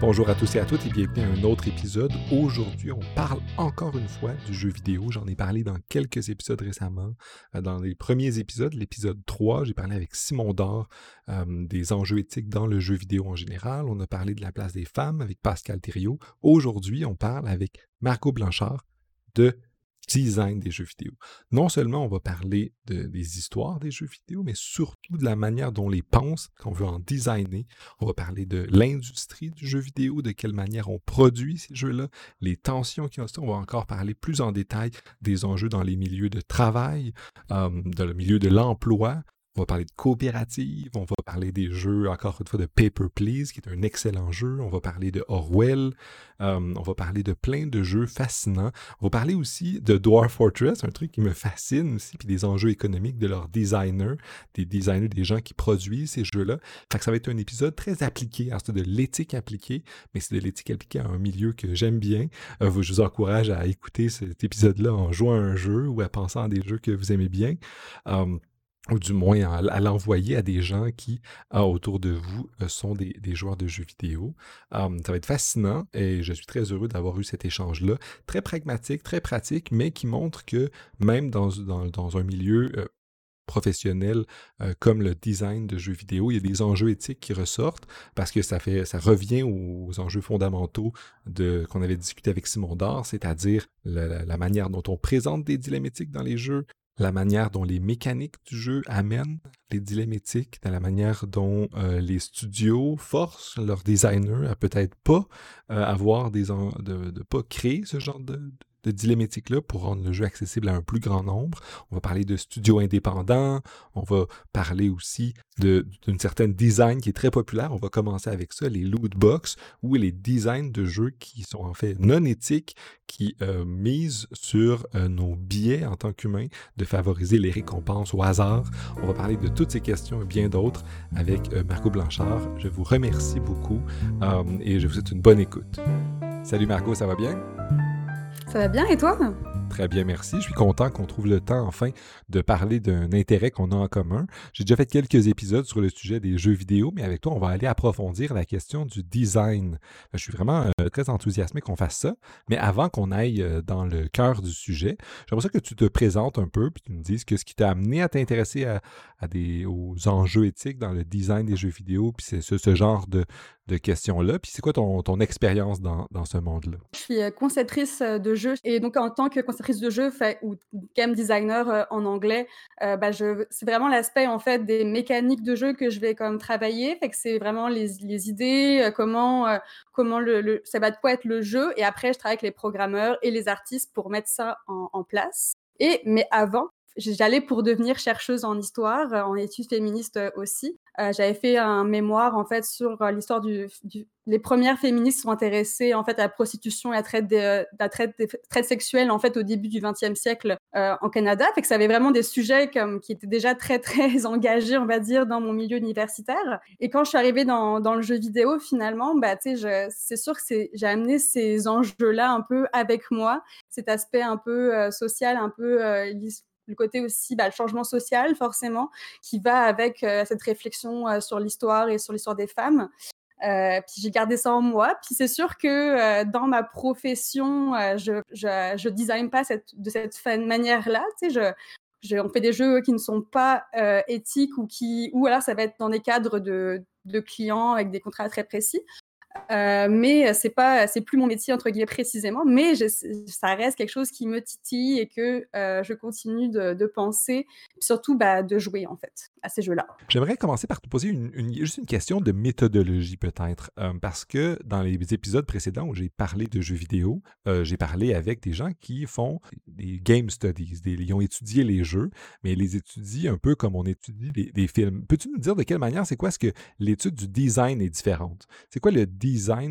Bonjour à tous et à toutes et bienvenue à un autre épisode. Aujourd'hui, on parle encore une fois du jeu vidéo. J'en ai parlé dans quelques épisodes récemment. Euh, dans les premiers épisodes, l'épisode 3, j'ai parlé avec Simon Dor euh, des enjeux éthiques dans le jeu vidéo en général. On a parlé de la place des femmes avec Pascal Thériault. Aujourd'hui, on parle avec Marco Blanchard de design des jeux vidéo. Non seulement on va parler des histoires des jeux vidéo, mais surtout de la manière dont on les pense, qu'on veut en designer. On va parler de l'industrie du jeu vidéo, de quelle manière on produit ces jeux-là, les tensions qui ont On va encore parler plus en détail des enjeux dans les milieux de travail, euh, dans le milieu de l'emploi, on va parler de coopérative, on va parler des jeux, encore une fois, de Paper Please, qui est un excellent jeu. On va parler de Orwell. Euh, on va parler de plein de jeux fascinants. On va parler aussi de Dwarf Fortress, un truc qui me fascine aussi, puis des enjeux économiques de leurs designers, des designers, des gens qui produisent ces jeux-là. Ça va être un épisode très appliqué. Alors, c'est de l'éthique appliquée, mais c'est de l'éthique appliquée à un milieu que j'aime bien. Euh, je vous encourage à écouter cet épisode-là en jouant à un jeu ou à penser à des jeux que vous aimez bien. Euh, ou du moins à, l'envoyer à des gens qui, ah, autour de vous, euh, sont des, joueurs de jeux vidéo. ça va être fascinant et je suis très heureux d'avoir eu cet échange-là. Très pragmatique, très pratique, mais qui montre que même dans, un milieu euh, professionnel euh, comme le design de jeux vidéo, il y a des enjeux éthiques qui ressortent parce que ça fait ça revient aux enjeux fondamentaux qu'on avait discuté avec Simon Dard, c'est-à-dire la, la, manière dont on présente des dilemmes éthiques dans les jeux, la manière dont les mécaniques du jeu amènent les dilemmes éthiques, dans la manière dont euh, les studios forcent leurs designers à peut-être pas euh, avoir des de, de pas créer ce genre de, de dilemmétique-là pour rendre le jeu accessible à un plus grand nombre. On va parler de studios indépendants, on va parler aussi d'une certaine design qui est très populaire. On va commencer avec ça, les loot box ou les designs de jeux qui sont en fait non éthiques, qui euh, misent sur euh, nos biais en tant qu'humains de favoriser les récompenses au hasard. On va parler de toutes ces questions et bien d'autres avec euh, Blanchard. Je vous remercie beaucoup et je vous souhaite une bonne écoute. Salut Marco, ça va bien? Ça va bien et toi? Très bien, merci. Je suis content qu'on trouve le temps enfin de parler d'un intérêt qu'on a en commun. J'ai déjà fait quelques épisodes sur le sujet des jeux vidéo, mais avec toi, on va aller approfondir la question du design. Je suis vraiment euh, très enthousiasmé qu'on fasse ça. Mais avant qu'on aille euh, dans le cœur du sujet, j'aimerais que tu te présentes un peu, puis tu me dises que ce qui t'a amené à t'intéresser aux enjeux éthiques dans le design des jeux vidéo, puis c'est ce, genre de, de questions-là. Puis c'est quoi ton, ton expérience dans, dans, ce monde-là? Je suis euh, conceptrice de jeux et donc en tant que conceptrice de jeux fait, ou game designer euh, en anglais, euh, bah, c'est vraiment l'aspect en fait des mécaniques de jeu que je vais comme travailler. Fait c'est vraiment les, les idées, comment, comment ça va de quoi être le jeu. Et après, je travaille avec les programmeurs et les artistes pour mettre ça en, en place. Et, mais avant, j'allais pour devenir chercheuse en histoire, en études féministes aussi. Euh, j'avais fait un mémoire en fait sur euh, l'histoire du, Les premières féministes sont intéressées en fait à la prostitution et à la traite, sexuelle en fait au début du XXe siècle euh, en Canada. Fait que ça avait vraiment des sujets qui étaient déjà très très engagés, on va dire, dans mon milieu universitaire. Et quand je suis arrivée dans, dans le jeu vidéo, finalement, bah tu sais, c'est sûr que j'ai amené ces enjeux-là un peu avec moi, cet aspect un peu social, un peu le côté aussi bah, le changement social forcément qui va avec euh, cette réflexion euh, sur l'histoire et sur l'histoire des femmes. Euh, puis j'ai gardé ça en moi. Puis c'est sûr que dans ma profession, je, je, je design pas de cette manière-là. Tu sais, on fait des jeux qui ne sont pas éthiques ou qui, ou alors ça va être dans des cadres de, de clients avec des contrats très précis. Euh, mais c'est pas, c'est plus mon métier entre guillemets précisément, mais ça reste quelque chose qui me titille et que euh, je continue de, penser, surtout bah, de jouer en fait à ces jeux-là. J'aimerais commencer par te poser une, juste une question de méthodologie peut-être, euh, parce que dans les épisodes précédents où j'ai parlé de jeux vidéo, j'ai parlé avec des gens qui font des game studies, des, ils ont étudié les jeux, mais ils les étudient un peu comme on étudie des, films. Peux-tu nous dire de quelle manière, c'est quoi ce que l'étude du design est différente? C'est quoi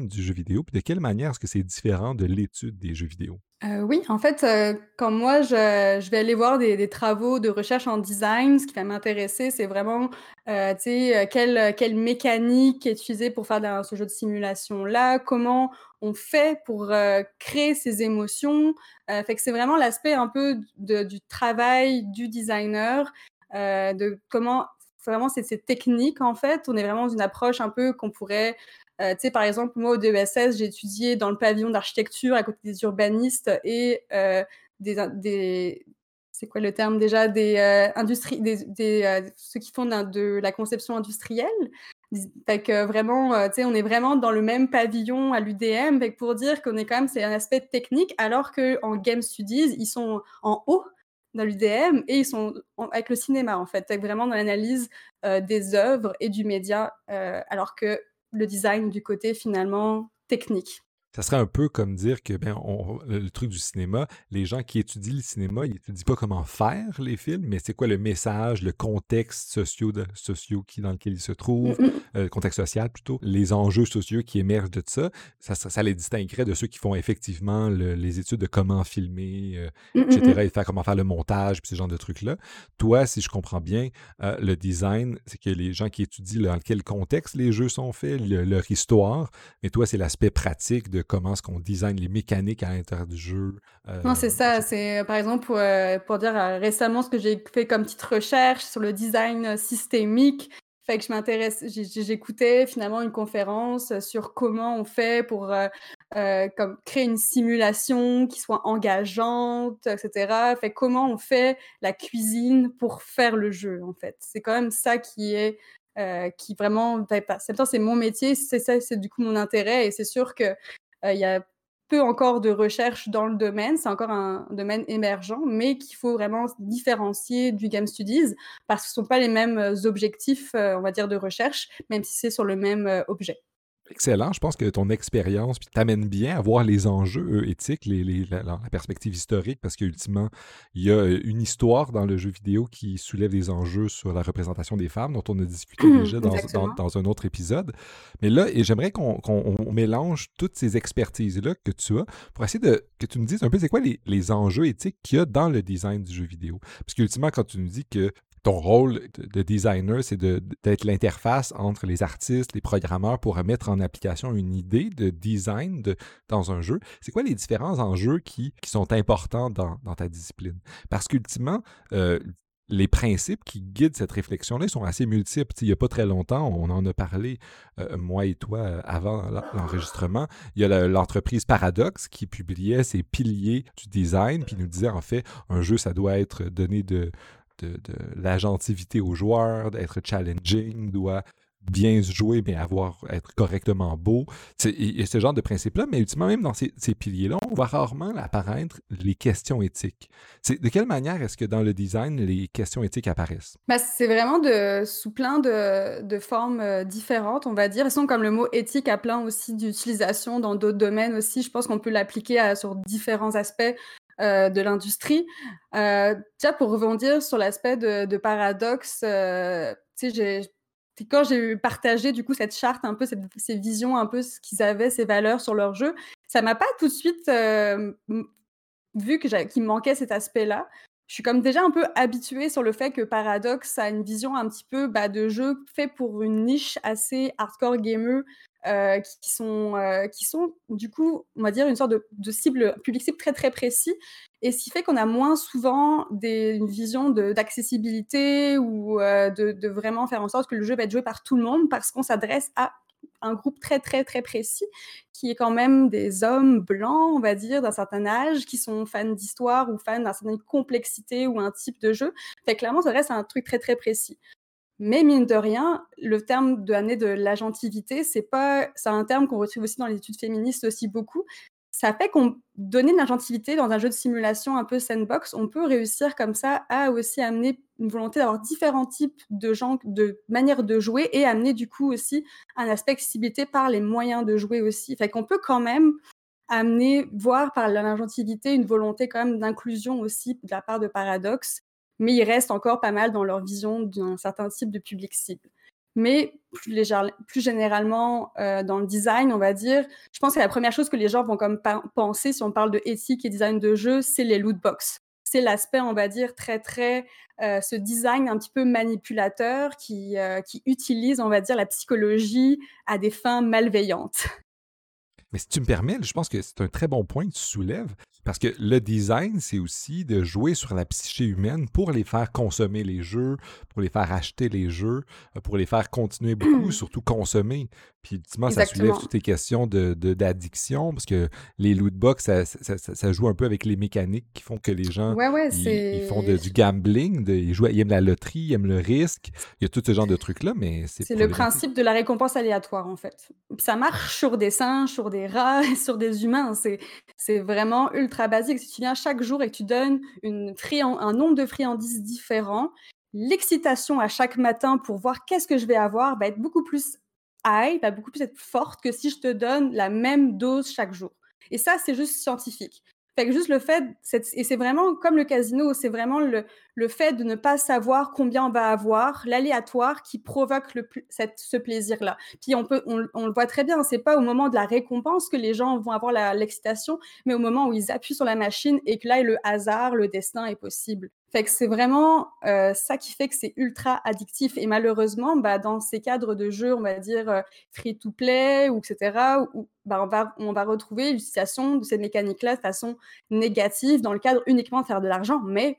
du jeu vidéo, puis de quelle manière est-ce que c'est différent de l'étude des jeux vidéo? Euh, oui, en fait, euh, quand moi je, vais aller voir des, travaux de recherche en design, ce qui va m'intéresser, c'est vraiment, euh, tu sais, euh, quelle, quelle, mécanique est utilisée pour faire ce jeu de simulation-là, comment on fait pour créer ces émotions. fait que c'est vraiment l'aspect un peu du travail du designer, de comment vraiment, c'est technique, en fait. On est vraiment dans une approche un peu qu'on pourrait euh, tu sais, par exemple, moi, au DESS, j'ai étudié dans le pavillon d'architecture à côté des urbanistes et euh, des, c'est quoi le terme déjà? Des euh, industries des, ceux qui font de, la conception industrielle. Fait vraiment tu sais on est vraiment dans le même pavillon à l'UDM pour dire qu'on est quand même c'est un aspect technique alors que en game studies ils sont en haut dans l'UDM et ils sont avec le cinéma en fait. Vraiment dans l'analyse des œuvres et du média alors que le design du côté finalement technique ça serait un peu comme dire que ben, le truc du cinéma, les gens qui étudient le cinéma, ils n'étudient pas comment faire les films, mais c'est quoi le message, le contexte socio, de, socio qui, dans lequel ils se trouvent, euh, le contexte social plutôt, les enjeux sociaux qui émergent de ça. Ça, ça, les distinguerait de ceux qui font effectivement les études de comment filmer, euh, etc., et faire, comment faire le montage, puis ce genre de trucs-là. Toi, si je comprends bien, euh, le design, c'est que les gens qui étudient dans quel contexte les jeux sont faits, leur histoire, mais toi, c'est l'aspect pratique de comment est-ce qu'on design les mécaniques à l'intérieur du jeu. non, c'est ça. C'est par exemple pour, euh, pour dire euh, récemment ce que j'ai fait comme petite recherche sur le design systémique. Fait que je m'intéresse, j'écoutais finalement une conférence sur comment on fait pour euh, comme créer une simulation qui soit engageante, etc. Fait comment on fait la cuisine pour faire le jeu en fait. C'est quand même ça qui est qui vraiment, c'est mon métier, c'est ça, c'est du coup mon intérêt et c'est sûr que euh, il y a peu encore de recherche dans le domaine, c'est encore un domaine émergent, mais qu'il faut vraiment différencier du Game Studies parce que ce ne sont pas les mêmes euh, objectifs, euh, on va dire, de recherche, même si c'est sur le même objet. Excellent. Je pense que ton expérience t'amène bien à voir les enjeux éthiques, les, la, perspective historique, parce qu'ultimement, il y a euh, une histoire dans le jeu vidéo qui soulève des enjeux sur la représentation des femmes, dont on a discuté mmh, déjà dans, dans, un autre épisode. Mais là, et j'aimerais qu'on mélange toutes ces expertises-là que tu as pour essayer de que tu nous dises un peu c'est quoi les, les enjeux éthiques qu'il y a dans le design du jeu vidéo. Parce qu'ultimement, quand tu nous dis que ton rôle de, designer, c'est d'être l'interface entre les artistes, les programmeurs pour mettre en application une idée de design dans un jeu. C'est quoi les différents enjeux qui, sont importants dans, ta discipline? Parce qu'ultimement, euh, les principes qui guident cette réflexion-là sont assez multiples. il n'y a pas très longtemps, on en a parlé, euh, moi et toi, euh, avant l'enregistrement. Il y a l'entreprise Paradox qui publiait ses piliers du design, puis nous disait en fait, un jeu, ça doit être donné de, de, l'agentivité aux joueurs, d'être challenging, doit bien se jouer, mais avoir, être correctement beau. A ce genre de principe-là, mais ultimement, même dans ces, piliers-là, on voit rarement apparaître les questions éthiques. De quelle manière est-ce que dans le design, les questions éthiques apparaissent? Ben, c'est vraiment de, sous plein de, de, formes euh, différentes, on va dire. Ils sont comme le mot éthique a plein aussi d'utilisation dans d'autres domaines aussi. Je pense qu'on peut l'appliquer sur différents aspects. Euh, de l'industrie. Euh, pour rebondir sur l'aspect de, paradoxe, euh, quand j'ai partagé du coup cette charte, un peu ces visions, un peu ce qu'ils avaient, ces valeurs sur leur jeu, ça m'a pas tout de suite vu que qu'il manquait cet aspect-là. Je suis comme déjà un peu habituée sur le fait que Paradox a une vision un petit peu bah, de jeu fait pour une niche assez hardcore gamer euh, qui, sont, euh, qui sont du coup, on va dire, une sorte de, cible, public cible très très précis. Et ce qui fait qu'on a moins souvent des, une vision d'accessibilité ou euh, de, de, vraiment faire en sorte que le jeu va être joué par tout le monde parce qu'on s'adresse à un groupe très très très précis qui est quand même des hommes blancs, on va dire, d'un certain âge, qui sont fans d'histoire ou fans d'une certaine complexité ou un type de jeu. Fait clairement, ça reste un truc très très précis. Mais mine de rien, le terme de amener de l'agentivité, c'est pas, c'est un terme qu'on retrouve aussi dans les études féministes aussi beaucoup. Ça fait qu'on donner de l'agentivité dans un jeu de simulation un peu sandbox, on peut réussir comme ça à aussi amener une volonté d'avoir différents types de gens, de manières de jouer et amener du coup aussi un aspect accessibilité par les moyens de jouer aussi. Fait qu'on peut quand même amener, voir par l'agentivité une volonté quand même d'inclusion aussi de la part de Paradox mais ils restent encore pas mal dans leur vision d'un certain type de public cible. Mais plus, plus généralement, euh, dans le design, on va dire, je pense que la première chose que les gens vont comme penser, si on parle de éthique et design de jeu, c'est les loot box. C'est l'aspect, on va dire, très, très, euh, ce design un petit peu manipulateur qui, euh, qui utilise, on va dire, la psychologie à des fins malveillantes. Mais si tu me permets, je pense que c'est un très bon point que tu soulèves, Parce que le design, c'est aussi de jouer sur la psyché humaine pour les faire consommer les jeux, pour les faire acheter les jeux, euh, pour les faire continuer beaucoup, surtout consommer. Puis, ultimement, ça soulève toutes les questions d'addiction, de, parce que les lootbox, ça, ça, joue un peu avec les mécaniques qui font que les gens ils, font du gambling, de, ils, jouent, ils aiment la loterie, ils aiment le risque. Il y a tout ce genre de trucs-là, mais c'est. C'est le principe de la récompense aléatoire, en fait. ça marche sur des singes, sur des rats, sur des humains. C'est vraiment ultra basique. Si tu viens chaque jour et que tu donnes une un nombre de friandises différents, l'excitation à chaque matin pour voir qu'est-ce que je vais avoir va être beaucoup plus high, va beaucoup plus être forte que si je te donne la même dose chaque jour. Et ça, c'est juste scientifique. Fait juste le fait, et c'est vraiment comme le casino, c'est vraiment le, le, fait de ne pas savoir combien on va avoir, l'aléatoire qui provoque le, cette, ce plaisir-là. Puis on, peut, on, le voit très bien, c'est pas au moment de la récompense que les gens vont avoir l'excitation, mais au moment où ils appuient sur la machine et que là, le hasard, le destin est possible. Fait que c'est vraiment euh, ça qui fait que c'est ultra addictif. Et malheureusement, bah, dans ces cadres de jeux, on va dire euh, free-to-play ou etc., bah, on, va, retrouver l'utilisation de ces mécaniques-là de façon négative dans le cadre uniquement de faire de l'argent. Mais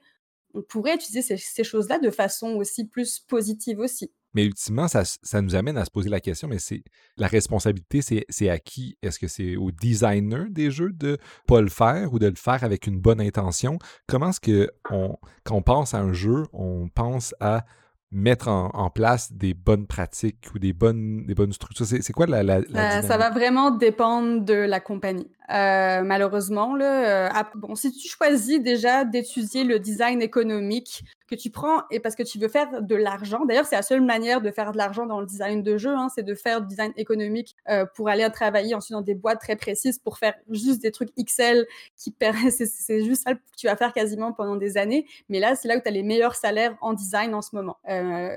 on pourrait utiliser ces choses-là de façon aussi plus positive aussi. Mais ultimement, ça, nous amène à se poser la question, mais c'est la responsabilité, c'est à qui? Est-ce que c'est au designer des jeux de ne pas le faire ou de le faire avec une bonne intention? Comment est-ce que on, quand on pense à un jeu, on pense à mettre en, place des bonnes pratiques ou des bonnes, des bonnes structures? C'est quoi la, la, euh, Ça va vraiment dépendre de la compagnie. Euh, malheureusement, euh, bon, si tu choisis déjà d'étudier le design économique que tu prends et parce que tu veux faire de l'argent, d'ailleurs, c'est la seule manière de faire de l'argent dans le design de jeu, hein, c'est de faire du design économique euh, pour aller travailler ensuite dans des boîtes très précises pour faire juste des trucs XL qui c'est juste ça que tu vas faire quasiment pendant des années. Mais là, c'est là où tu as les meilleurs salaires en design en ce moment,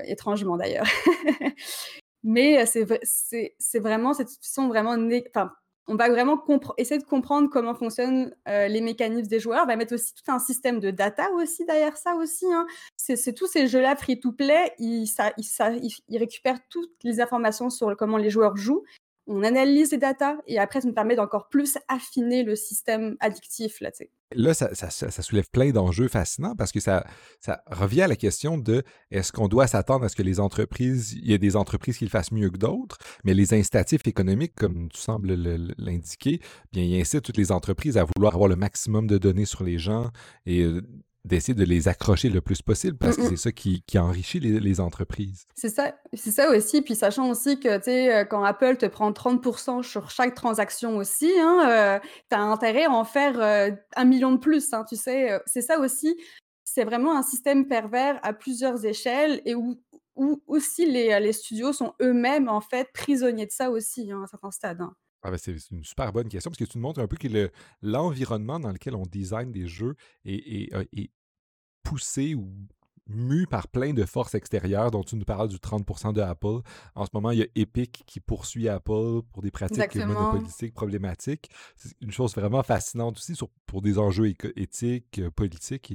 étrangement d'ailleurs. Mais c'est vraiment cette sont vraiment enfin on va vraiment essayer de comprendre comment fonctionnent euh, les mécanismes des joueurs. On va mettre aussi tout un système de data aussi derrière ça aussi. Hein. C'est tous ces jeux-là free-to-play, ils, récupèrent toutes les informations sur comment les joueurs jouent on analyse les datas et après, ça nous permet d'encore plus affiner le système addictif. Là, là ça, soulève plein d'enjeux fascinants parce que ça, revient à la question de est-ce qu'on doit s'attendre à ce que les entreprises, il y ait des entreprises qui le fassent mieux que d'autres, mais les incitatifs économiques, comme tu sembles l'indiquer, bien, ils incitent toutes les entreprises à vouloir avoir le maximum de données sur les gens et euh, d'essayer de les accrocher le plus possible parce que c'est ça qui, enrichit les, entreprises. C'est ça, c'est ça aussi. Puis sachant aussi que tu sais, euh, quand Apple te prend 30% sur chaque transaction aussi, hein, euh, tu as intérêt à en faire euh, un million de plus. Hein, tu sais, c'est ça aussi. C'est vraiment un système pervers à plusieurs échelles et où, où aussi les, les studios sont eux-mêmes en fait prisonniers de ça aussi hein, à certains stades. Hein. Ah ben, c'est une super bonne question parce que tu nous montres un peu que l'environnement dans lequel on design des jeux est, est, poussé ou mu par plein de forces extérieures dont tu nous parles du 30% de Apple. En ce moment, il y a Epic qui poursuit Apple pour des pratiques monopolistiques problématiques. C'est une chose vraiment fascinante aussi pour des enjeux éthiques, euh, politiques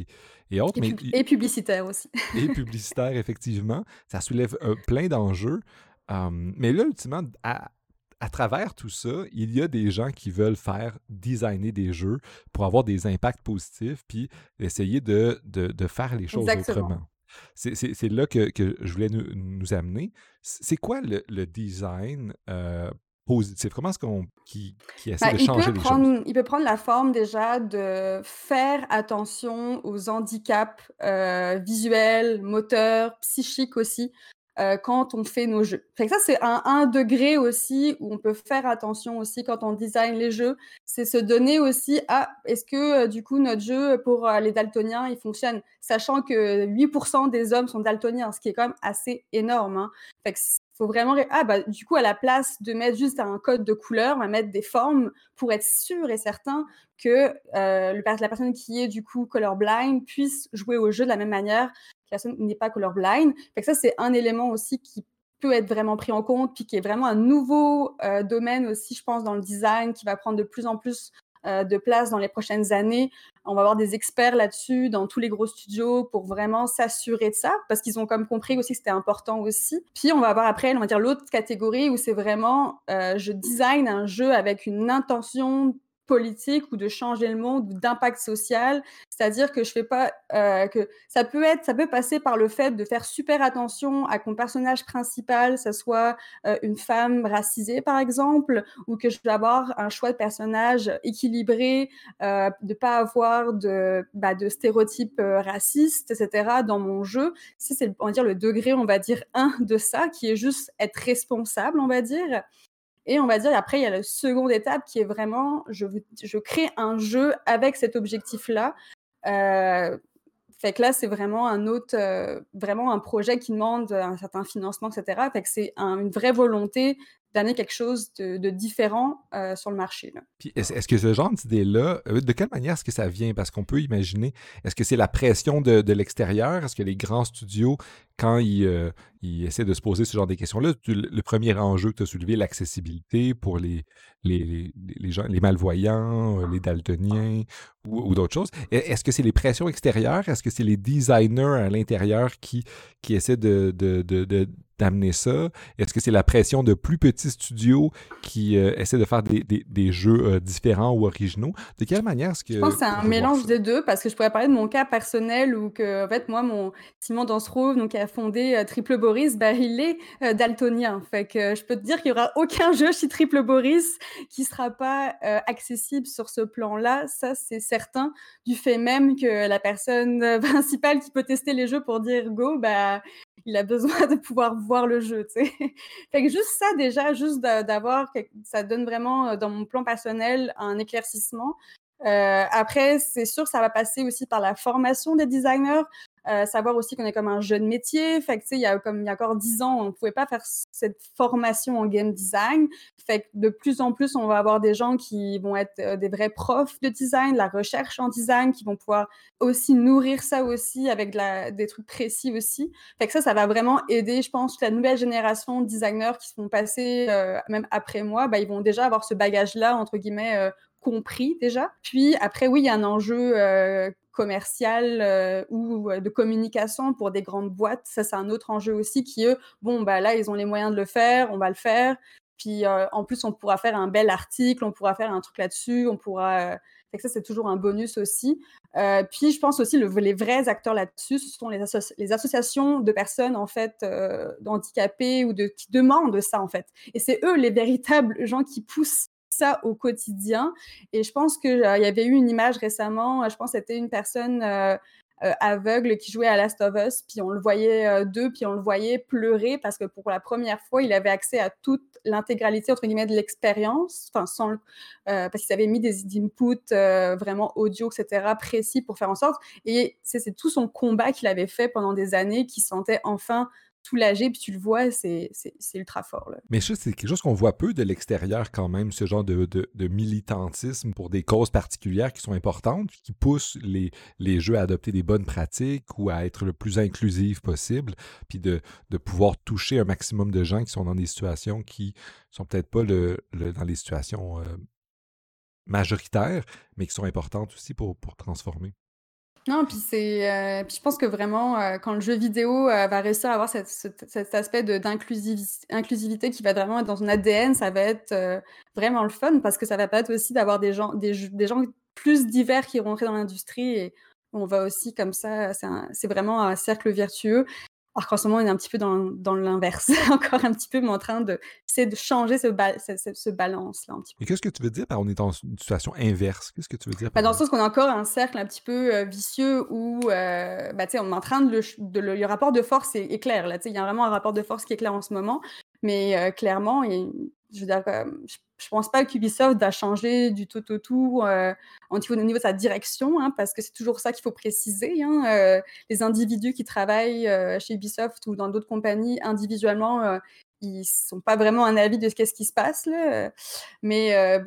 et, autres. Et, mais, et publicitaires aussi. et publicitaires, effectivement. Ça soulève plein d'enjeux. mais là, ultimement, à, à travers tout ça, il y a des gens qui veulent faire designer des jeux pour avoir des impacts positifs, puis essayer de, de, faire les choses autrement. C'est là que, que, je voulais nous, nous amener. C'est quoi le, le design euh, positif? Comment est-ce qu'on qui, qui essaie ben, de changer les choses? Il peut prendre la forme déjà de faire attention aux handicaps euh, visuels, moteurs, psychiques aussi euh, quand on fait nos jeux. Fait que ça, c'est un, un, degré aussi où on peut faire attention aussi quand on design les jeux. C'est se donner aussi à est-ce que euh, du coup notre jeu pour euh, les daltoniens il fonctionne, sachant que 8% des hommes sont daltoniens, ce qui est quand même assez énorme. Hein. Fait que faut vraiment ah bah du coup à la place de mettre juste un code de couleur, on va mettre des formes pour être sûr et certain que euh, la personne qui est du coup colorblind puisse jouer au jeu de la même manière personne n'est pas colorblind. Fait que ça, c'est un élément aussi qui peut être vraiment pris en compte, puis qui est vraiment un nouveau euh, domaine aussi, je pense, dans le design, qui va prendre de plus en plus euh, de place dans les prochaines années. On va avoir des experts là-dessus dans tous les gros studios pour vraiment s'assurer de ça, parce qu'ils ont comme compris aussi que c'était important aussi. Puis on va avoir après, on va dire l'autre catégorie où c'est vraiment, euh, je design un jeu avec une intention politique ou de changer le monde ou d'impact social. C'est-à-dire que je fais pas euh, que ça peut être, ça peut passer par le fait de faire super attention à que mon personnage principal, ça soit euh, une femme racisée par exemple, ou que je dois avoir un choix de personnage équilibré, euh, de pas avoir de, bah, de stéréotypes euh, racistes, etc. dans mon jeu. Ça c'est on va le degré, on va dire un de ça, qui est juste être responsable, on va dire. Et on va dire, après, il y a la seconde étape qui est vraiment, je, je crée un jeu avec cet objectif-là. Euh, fait que là, c'est vraiment un autre, euh, vraiment un projet qui demande un certain financement, etc. Fait que c'est une vraie volonté d'amener quelque chose de, différent euh, sur le marché. Puis est-ce, que ce genre d'idée-là, de quelle manière est-ce que ça vient? Parce qu'on peut imaginer, est-ce que c'est la pression de, de l'extérieur? Est-ce que les grands studios quand il, euh, il, essaie de se poser ce genre de questions-là, le premier enjeu que tu as soulevé, l'accessibilité pour les, les, les, gens, les malvoyants, euh, les daltoniens ou, d'autres choses. Est-ce que c'est les pressions extérieures? Est-ce que c'est les designers à l'intérieur qui, qui essaient de, de, de, d'amener ça? Est-ce que c'est la pression de plus petits studios qui euh, essaient de faire des, des, des jeux différents ou originaux? De quelle manière est-ce que... Je pense que c'est un mélange des deux parce que je pourrais parler de mon cas personnel où que, en fait, moi, mon Simon Dansereau, donc fondé euh, Triple Boris, bah, il est euh, daltonien. Fait que je peux te dire qu'il n'y aura aucun jeu chez Triple Boris qui ne sera pas euh, accessible sur ce plan-là. Ça, c'est certain, du fait même que la personne principale qui peut tester les jeux pour dire go, bah, il a besoin de pouvoir voir le jeu. fait que juste ça, déjà, juste d'avoir, ça donne vraiment, dans mon plan personnel, un éclaircissement. après, c'est sûr, ça va passer aussi par la formation des designers. Euh, savoir aussi qu'on est comme un jeune métier. Fait que, il y a comme il y a encore dix ans, on ne pouvait pas faire cette formation en game design. Fait que de plus en plus, on va avoir des gens qui vont être euh, des vrais profs de design, la recherche en design, qui vont pouvoir aussi nourrir ça aussi avec des trucs précis aussi. Fait que ça, ça va vraiment aider, je pense, la nouvelle génération de designers qui se vont passer, euh, même après moi, bah, ils vont déjà avoir ce bagage-là, entre guillemets, compris déjà. Puis après, oui, il y a un enjeu commercial euh, ou euh, de communication pour des grandes boîtes. Ça, c'est un autre enjeu aussi qui, eux, bon, bah, là, ils ont les moyens de le faire, on va le faire. Puis euh, en plus, on pourra faire un bel article, on pourra faire un truc là-dessus, on pourra. Ça, c'est toujours un bonus aussi. puis je pense aussi le, les vrais acteurs là-dessus, ce sont les, les, associations de personnes en fait handicapées ou de, qui demandent ça en fait. Et c'est eux les véritables gens qui poussent ça au quotidien. Et je pense qu'il euh, y avait eu une image récemment, euh, je pense que c'était une personne euh, aveugle qui jouait à Last of Us, puis on le voyait d'eux, puis on le voyait pleurer parce que pour la première fois, il avait accès à toute l'intégralité, entre guillemets, de l'expérience, enfin, parce qu'il avait mis des inputs vraiment audio, etc., précis pour faire en sorte. Et c'est tout son combat qu'il avait fait pendant des années, qui sentait enfin soulagé, puis tu le vois, c'est ultra fort. Mais ça, c'est quelque chose qu'on voit peu de l'extérieur quand même, ce genre de, militantisme pour des causes particulières qui sont importantes, qui poussent les, jeux à adopter des bonnes pratiques ou à être le plus inclusif possible, puis de, pouvoir toucher un maximum de gens qui sont dans des situations qui sont peut-être pas dans les situations euh, majoritaires, mais qui sont importantes aussi pour transformer. Non, puis c'est, euh, je pense que vraiment, euh, quand le jeu vidéo euh, va réussir à avoir cet aspect d'inclusivité qui va vraiment être dans son ADN, ça va être vraiment le fun parce que ça va permettre aussi d'avoir des gens, des, des gens plus divers qui vont rentrer dans l'industrie et on va aussi comme ça, c'est vraiment un cercle vertueux. Alors qu'en ce moment, on est un petit peu dans, dans l'inverse, encore un petit peu, mais en train de, de changer ce, ce, balance-là. Et qu'est-ce que tu veux dire par on est dans une situation inverse? Qu'est-ce que tu veux dire bah, Dans le sens qu'on a encore un cercle un petit peu euh, vicieux où euh, bah, on est en train de le, le, rapport de force est, clair. Là, il y a vraiment un rapport de force qui est clair en ce moment, mais euh, clairement, je veux dire, je pense pas qu'Ubisoft va changer du tout au tout euh, au, niveau, de sa direction, hein, parce que c'est toujours ça qu'il faut préciser. Hein, euh, les individus qui travaillent euh, chez Ubisoft ou dans d'autres compagnies individuellement, ils sont pas vraiment un avis de ce qu'est-ce qui se passe. Là, mais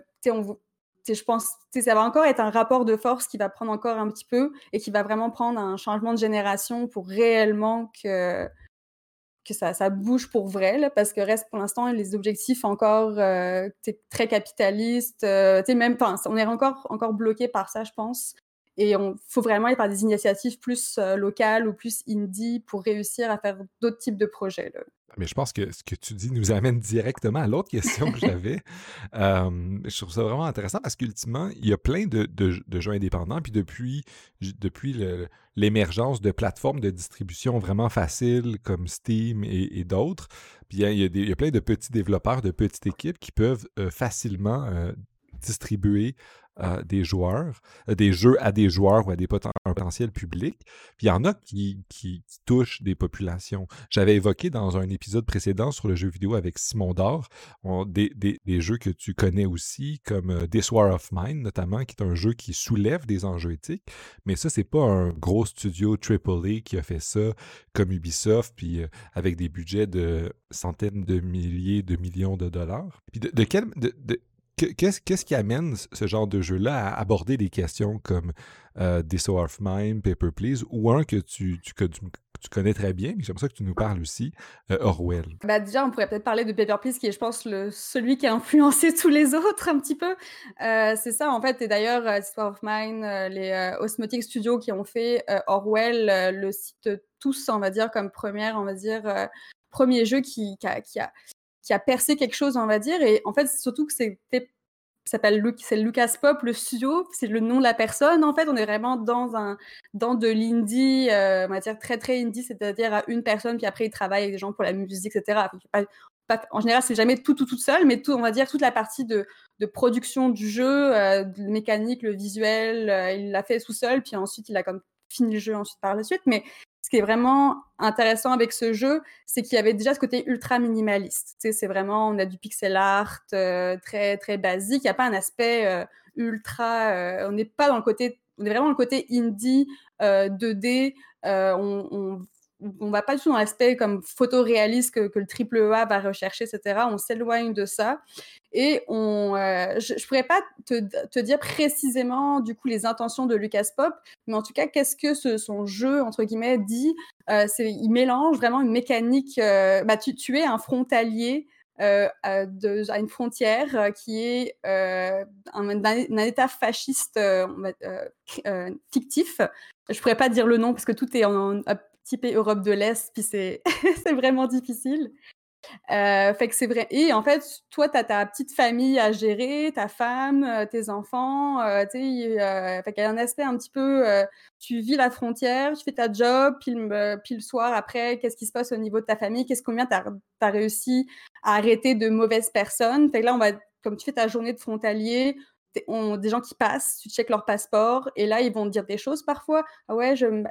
je pense que ça va encore être un rapport de force qui va prendre encore un petit peu et qui va vraiment prendre un changement de génération pour réellement que que ça, bouge pour vrai, parce que reste pour l'instant les objectifs encore euh, très capitalistes. Euh, même, on est encore, encore bloqué par ça, je pense. Et il faut vraiment aller par des initiatives plus euh, locales ou plus indie pour réussir à faire d'autres types de projets. Mais je pense que ce que tu dis nous amène directement à l'autre question que j'avais. je trouve ça vraiment intéressant parce qu'ultimement, il y a plein de, de, jeux indépendants. Puis depuis, depuis l'émergence de plateformes de distribution vraiment faciles comme Steam et, d'autres, puis il y, a, il, y a plein de petits développeurs, de petites équipes qui peuvent euh, facilement euh, distribuer des joueurs, euh, des jeux à des joueurs ou à des potentiels publics. Puis il y en a qui, qui, touchent des populations. J'avais évoqué dans un épisode précédent sur le jeu vidéo avec Simon Dor des, jeux que tu connais aussi, comme euh, This War of Mine, notamment, qui est un jeu qui soulève des enjeux éthiques. Mais ça, c'est pas un gros studio AAA qui a fait ça comme Ubisoft, puis euh, avec des budgets de centaines de milliers de millions de dollars. Puis de, quel, Qu'est-ce qui amène ce genre de jeu-là à aborder des questions comme euh, of Mine, Paper Please, ou un que tu, connais très bien, mais j'aimerais ça que tu nous parles aussi, euh, Orwell? Bah déjà, on pourrait peut-être parler de Paper Please, qui est, je pense, celui qui a influencé tous les autres un petit peu. Euh, c'est ça, en fait, et d'ailleurs, This of Mine, les Osmotic Studios qui ont fait Orwell, le site tous, on va dire, comme première, on va dire, premier jeu qui a percé quelque chose, on va dire. Et en fait, surtout que c'était s'appelle c'est Lucas Pop, le studio, c'est le nom de la personne. En fait, on est vraiment dans un dans de l'indie, euh, on va dire très très indie, c'est-à-dire à une personne, puis après il travaille avec des gens pour la musique, etc. en général, c'est jamais tout tout toute seul, mais tout, on va dire toute la partie de, de production du jeu, euh, mécanique, le visuel, euh, il l'a fait tout seul, puis ensuite il a comme fini le jeu ensuite par la suite. Mais ce qui est vraiment intéressant avec ce jeu, c'est qu'il y avait déjà ce côté ultra minimaliste. Tu sais, c'est vraiment, on a du pixel art euh, très très basique. Il n'y a pas un aspect euh, ultra. Euh, on n'est pas dans le côté. On est vraiment dans le côté indie 2D. on, on va pas du tout dans l'aspect comme photoréaliste que, que le triple A va rechercher, etc. On s'éloigne de ça. Et on, euh, je ne pourrais pas te, te, dire précisément du coup les intentions de Lucas Pop, mais en tout cas, qu'est-ce que ce, son jeu, entre guillemets, dit? Euh, Il mélange vraiment une mécanique. Euh, bah, tu, es un frontalier à, de, une frontière qui est un, un, état fasciste fictif. Je pourrais pas dire le nom parce que tout est en, en typé Europe de l'Est, puis c'est vraiment difficile. Euh, fait que c'est vrai. Et en fait, toi, tu as ta petite famille à gérer, ta femme, euh, tes enfants. Euh, sais, fait qu'il y a un aspect un petit peu. tu vis la frontière, tu fais ta job, puis le, le soir, après, qu'est-ce qui se passe au niveau de ta famille? Qu'est-ce combien tu as, réussi à arrêter de mauvaises personnes? Fait que là, on va, comme tu fais ta journée de frontalier, on, des gens qui passent, tu checkes leur passeport, et là, ils vont te dire des choses parfois. Ah ouais, je,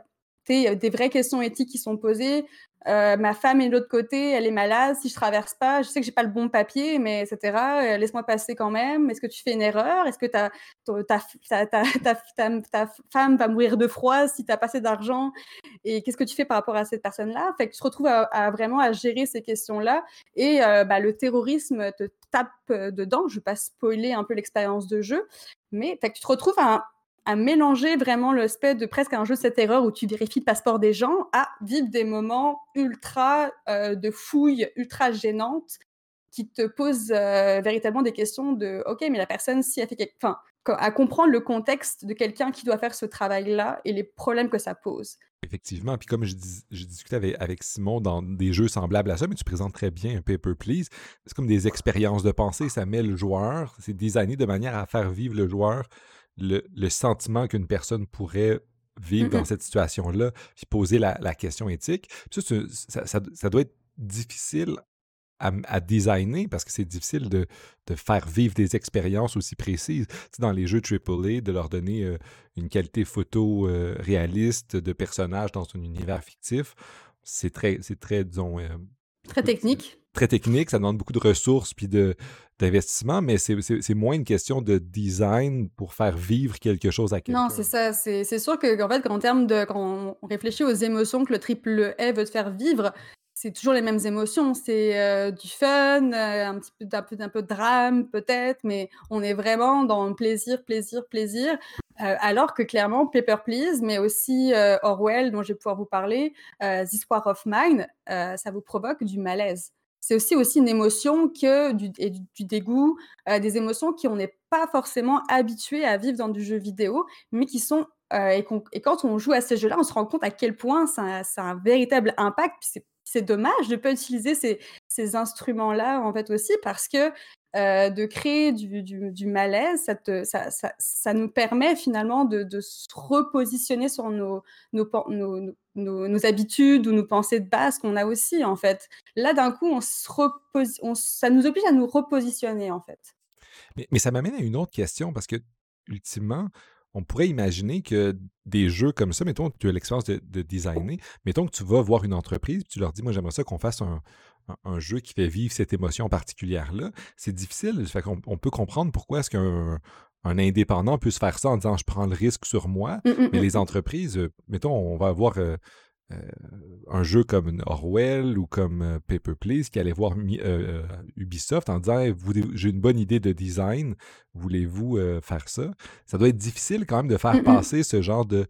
des vraies questions éthiques qui sont posées. Euh, ma femme est de l'autre côté, elle est malade. Si je traverse pas, je sais que j'ai pas le bon papier, mais etc. Euh, laisse-moi passer quand même. Est-ce que tu fais une erreur? Est-ce que ta, femme va mourir de froid si tu as pas assez d'argent? Et qu'est-ce que tu fais par rapport à cette personne-là? Fait que tu te retrouves à, vraiment à gérer ces questions-là. Et euh, bah, le terrorisme te tape dedans. Je vais pas spoiler un peu l'expérience de jeu, mais fait que tu te retrouves à à mélanger vraiment l'aspect de presque un jeu de cette erreur où tu vérifies le passeport des gens à vivre des moments ultra euh, de fouille, ultra gênantes qui te posent euh, véritablement des questions de OK, mais la personne, si elle fait quelque... enfin, à comprendre le contexte de quelqu'un qui doit faire ce travail-là et les problèmes que ça pose. Effectivement, puis comme je, dis, discutais avec, avec, Simon dans des jeux semblables à ça, mais tu présentes très bien un Paper Please, c'est comme des expériences de pensée, ça met le joueur, c'est des années de manière à faire vivre le joueur le, sentiment qu'une personne pourrait vivre dans cette situation-là, puis poser la, question éthique. Ça, ça, doit être difficile à, designer parce que c'est difficile de, faire vivre des expériences aussi précises. dans les jeux AAA, de leur donner euh, une qualité photo euh, réaliste de personnages dans un univers fictif, c'est très, c'est très, disons... Euh, très technique très technique, ça demande beaucoup de ressources puis d'investissement, mais c'est moins une question de design pour faire vivre quelque chose à quelqu'un. Non, c'est ça. C'est sûr que en fait, en termes de quand on réfléchit aux émotions que le triple A veut te faire vivre, c'est toujours les mêmes émotions. C'est euh, du fun, euh, un petit peu d'un peu, peu, de drame peut-être, mais on est vraiment dans le plaisir, plaisir, plaisir. Euh, alors que clairement, Paper Please, mais aussi Orwell, dont je vais pouvoir vous parler, This War of Mine, ça vous provoque du malaise c'est aussi, aussi une émotion que du, et du, dégoût, euh, des émotions qu'on n'est pas forcément habitué à vivre dans du jeu vidéo, mais qui sont euh, et, et, quand on joue à ces jeux-là, on se rend compte à quel point ça, a un véritable impact. c'est dommage de ne pas utiliser ces, ces instruments-là, en fait, aussi, parce que euh, de créer du, du, malaise, ça, te, ça, ça, ça, nous permet finalement de, de se repositionner sur nos, nos, nos, nos, habitudes ou nos pensées de base qu'on a aussi, en fait. Là, d'un coup, on se on, ça nous oblige à nous repositionner, en fait. Mais, mais ça m'amène à une autre question, parce que, ultimement, on pourrait imaginer que des jeux comme ça, mettons, tu as l'expérience de, designer, mettons que tu vas voir une entreprise, tu leur dis, moi j'aimerais ça qu'on fasse un, jeu qui fait vivre cette émotion particulière-là. C'est difficile, fait on peut comprendre pourquoi est-ce qu'un indépendant peut se faire ça en disant, je prends le risque sur moi, mmh, mmh, mais les mmh. entreprises, euh, mettons, on va avoir... Euh, euh, un jeu comme Orwell ou comme euh, Paper Please qui allait voir euh, Ubisoft en disant j'ai une bonne idée de design, voulez-vous faire ça? Ça doit être difficile quand même de faire passer ce genre de,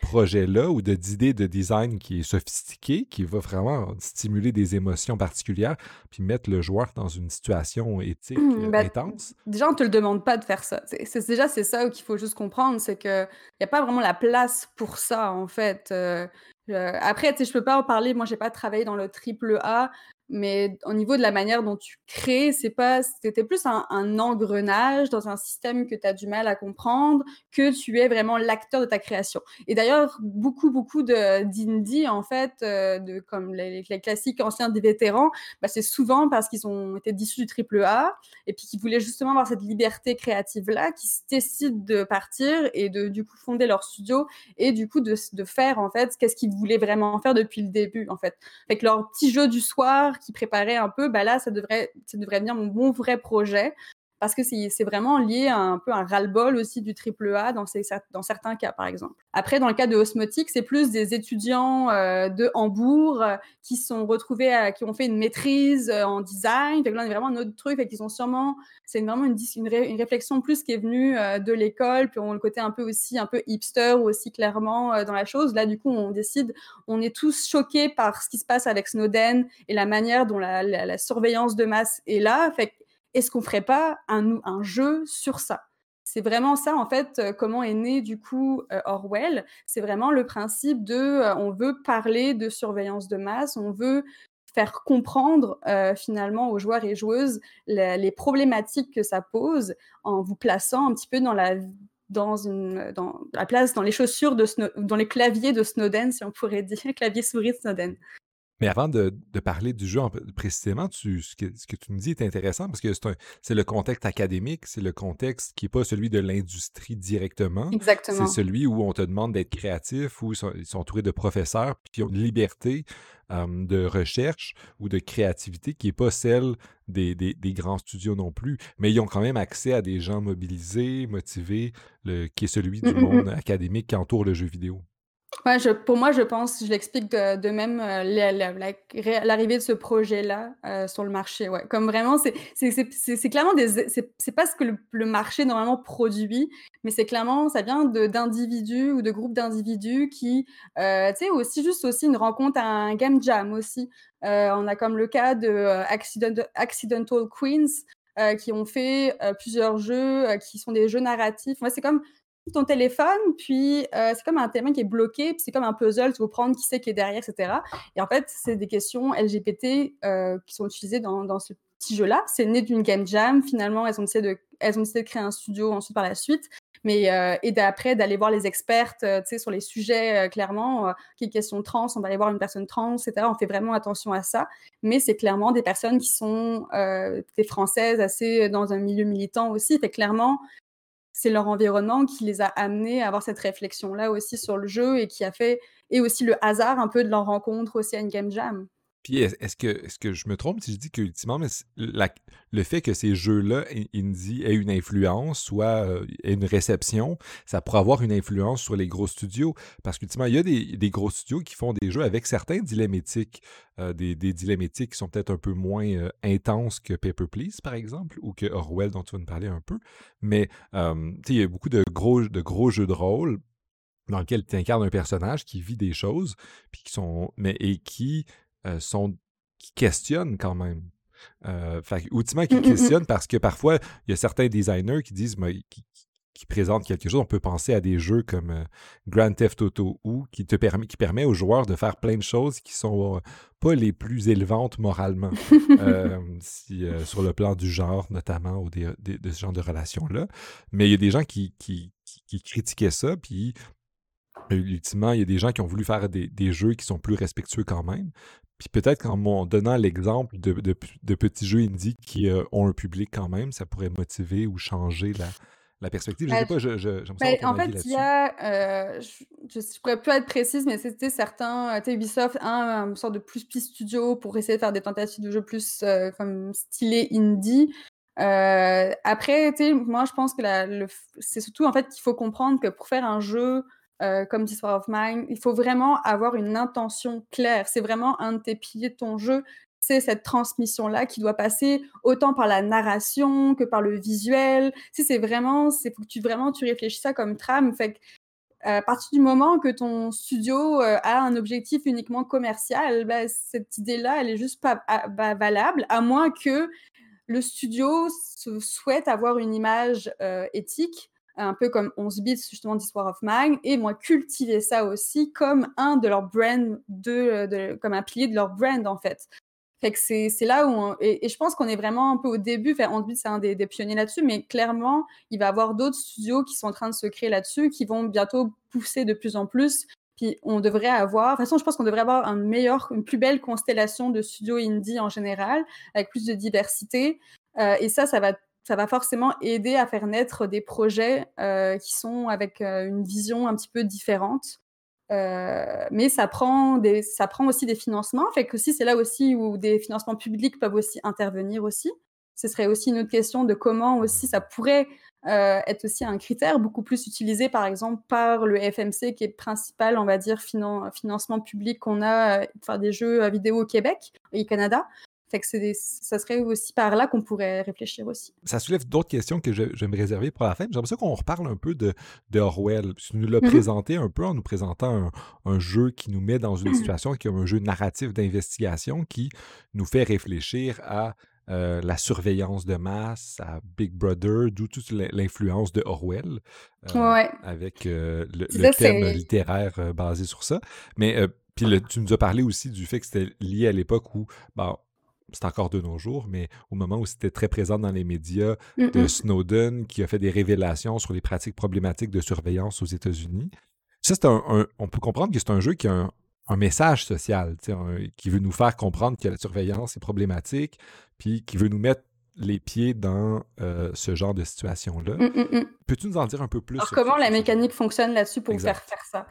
projet-là ou d'idée de design qui est sophistiqué, qui va vraiment stimuler des émotions particulières, puis mettre le joueur dans une situation éthique mmh, ben, intense. Déjà, on ne te le demande pas de faire ça. C'est, déjà, c'est ça qu'il faut juste comprendre, c'est qu'il n'y a pas vraiment la place pour ça, en fait. Euh, après, tu sais, je peux pas en parler. Moi, j'ai pas travaillé dans le triple A, mais au niveau de la manière dont tu crées, c'est pas, c'était plus un, engrenage dans un système que tu as du mal à comprendre, que tu es vraiment l'acteur de ta création. Et d'ailleurs, beaucoup, beaucoup d'indie, en fait, euh, de, comme les, classiques anciens des vétérans, bah, c'est souvent parce qu'ils ont été issus du triple A et puis qu'ils voulaient justement avoir cette liberté créative-là, qui décident de partir et de, du coup, fonder leur studio et du coup, de, de faire, en fait, qu'est-ce qu'ils voulaient vraiment faire depuis le début, en fait. Avec leur petit jeu du soir, qui préparait un peu, bah là, ça devrait, ça devrait venir mon bon vrai projet parce que c'est vraiment lié à un peu un ras-le-bol aussi du triple A dans, certains cas, par exemple. Après, dans le cas de Osmotic, c'est plus des étudiants euh, de Hambourg euh, qui sont retrouvés, qui ont fait une maîtrise euh, en design. Donc là, on est vraiment un autre truc, et qu'ils ont sûrement, c'est vraiment une, une, réflexion plus qui est venue de l'école, puis on le côté un peu aussi, un peu hipster aussi clairement dans la chose. Là, du coup, on décide, on est tous choqués par ce qui se passe avec Snowden et la manière dont la, la, la surveillance de masse est là. Est-ce qu'on ferait pas un, jeu sur ça? C'est vraiment ça, en fait, euh, comment est né du coup euh, Orwell. C'est vraiment le principe de, euh, on veut parler de surveillance de masse, on veut faire comprendre finalement aux joueurs et joueuses les problématiques que ça pose en vous plaçant un petit peu dans la place dans les chaussures de dans les claviers de Snowden si on pourrait dire clavier souris de Snowden. Mais avant de, parler du jeu précisément, tu, ce, que, tu me dis est intéressant parce que c'est le contexte académique, c'est le contexte qui n'est pas celui de l'industrie directement. Exactement. C'est celui où on te demande d'être créatif, où ils sont, entourés de professeurs, puis qui ont une liberté de recherche ou de créativité qui n'est pas celle des, grands studios non plus. Mais ils ont quand même accès à des gens mobilisés, motivés, le, qui est celui du mmh, mmh, monde mmh. académique qui entoure le jeu vidéo. Ouais, pour moi, je pense, je l'explique de, même, euh, l'arrivée de ce projet-là euh, sur le marché. Ouais. Comme vraiment, c'est clairement des. C'est pas ce que le, marché normalement produit, mais c'est clairement, ça vient d'individus ou de groupes d'individus qui, euh, tu sais, aussi juste aussi une rencontre à un game jam aussi. on a comme le cas de Accident, Accidental Queens qui ont fait plusieurs jeux qui sont des jeux narratifs. Moi, c'est comme ton téléphone, puis euh, c'est comme un témoin qui est bloqué, puis c'est comme un puzzle, tu veux prendre qui c'est qui est derrière, etc. Et en fait, c'est des questions LGBT euh, qui sont utilisées dans, dans ce petit jeu-là. C'est né d'une game jam. Finalement, elles ont, décidé de, elles ont décidé de créer un studio ensuite par la suite. Mais, euh, et d'après, d'aller voir les expertes sur les sujets, clairement, qui est question trans, on va aller voir une personne trans, etc. On fait vraiment attention à ça. Mais c'est clairement des personnes qui sont des Françaises, assez dans un milieu militant aussi. Fait clairement, c'est leur environnement qui les a amenés à avoir cette réflexion-là aussi sur le jeu et qui a fait, et aussi le hasard un peu de leur rencontre aussi à game jam. Puis est-ce que, est que je me trompe si je dis qu'ultimement, le fait que ces jeux-là indie aient une influence, soit euh, une réception, ça pourrait avoir une influence sur les gros studios. Parce qu'ultimement, il y a des, gros studios qui font des jeux avec certains dilemmes éthiques, euh, des, des dilemmes éthiques qui sont peut-être un peu moins euh, intenses que Paper Please, par exemple, ou que Orwell, dont tu vas nous parler un peu. Mais il y a beaucoup de gros, de gros jeux de rôle dans lesquels tu incarnes un personnage qui vit des choses, puis qui sont, mais, et qui euh, sont, qui questionnent quand même. Euh, fait, ultimement, qui mmh, mmh, mmh. questionnent parce que parfois, il y a certains designers qui disent, qui, qui présente quelque chose. On peut penser à des jeux comme euh, Grand Theft Auto ou qui te permet, qui permet aux joueurs de faire plein de choses qui sont euh, pas les plus élevantes moralement, si, sur le plan du genre notamment ou de ce genre de relations-là. Mais il y a des gens qui, qui, critiquaient ça, puis ultimement, il y a des gens qui ont voulu faire des, jeux qui sont plus respectueux quand même. Puis peut-être qu'en donnant l'exemple de, de, petits jeux indie qui ont un public quand même, ça pourrait motiver ou changer la, la perspective. Je ne sais pas, je, je, ben, En fait, il y a, euh, je ne pourrais plus être précise, mais c'était certains, euh, Ubisoft a une sorte de plus petit studio pour essayer de faire des tentatives de jeux plus euh, comme stylé indie. après, moi, je pense que c'est surtout en fait qu'il faut comprendre que pour faire un jeu comme This War of Mine, il faut vraiment avoir une intention claire. C'est vraiment un de tes piliers de ton jeu c'est cette transmission-là qui doit passer autant par la narration que par le visuel. Si c'est vraiment, c'est faut que tu vraiment tu réfléchis ça comme trame. Fait à partir du moment que ton studio euh, a un objectif uniquement commercial, bah, cette idée-là, elle est juste pas ah, bah, valable, à moins que le studio souhaite avoir une image euh, éthique, un peu comme 11 bits justement d'Histoire of Mine, et moi cultiver ça aussi comme un de leurs brands, de, comme un pilier de leur brand en fait. Fait que c'est là où et, je pense qu'on est vraiment un peu au début. Enfin, Handbeat, c'est un des, pionniers là-dessus, mais clairement, il va y avoir d'autres studios qui sont en train de se créer là-dessus, qui vont bientôt pousser de plus en plus. Puis on devrait avoir, de toute façon, je pense qu'on devrait avoir un meilleur, une plus belle constellation de studios indie en général, avec plus de diversité. Euh, et ça, ça va, ça va forcément aider à faire naître des projets euh, qui sont avec euh, une vision un petit peu différente. Euh, mais ça prend, des, ça prend aussi des financements. Fait que c'est là aussi où des financements publics peuvent aussi intervenir aussi. Ce serait aussi une autre question de comment aussi ça pourrait être aussi un critère beaucoup plus utilisé, par exemple, par le FMC, qui est principal, on va dire, financement public qu'on a, enfin, des jeux vidéo au Québec et au Canada. Fait que ça serait aussi par là qu'on pourrait réfléchir aussi. Ça soulève d'autres questions que je, vais me réserver pour la fin. J'aimerais ça qu'on reparle un peu de, de Orwell. Tu nous l'as mm-hmm. présenté un peu en nous présentant un, jeu qui nous met dans une situation qui est un jeu narratif d'investigation qui nous fait réfléchir à euh, la surveillance de masse, à Big Brother, d'où toute l'influence de Orwell, euh, avec euh, le, thème littéraire basé sur ça. Mais puis tu nous as parlé aussi du fait que c'était lié à l'époque où, c'est encore de nos jours, mais au moment où c'était très présent dans les médias, de Snowden qui a fait des révélations sur les pratiques problématiques de surveillance aux États-Unis. Ça, c'est un, on peut comprendre que c'est un jeu qui a un, message social, qui veut nous faire comprendre que la surveillance est problématique, puis qui veut nous mettre les pieds dans euh, ce genre de situation-là. Mmh, mmh, mmh. Peux-tu nous en dire un peu plus? Alors, comment la mécanique fonctionne là-dessus pour faire faire ça?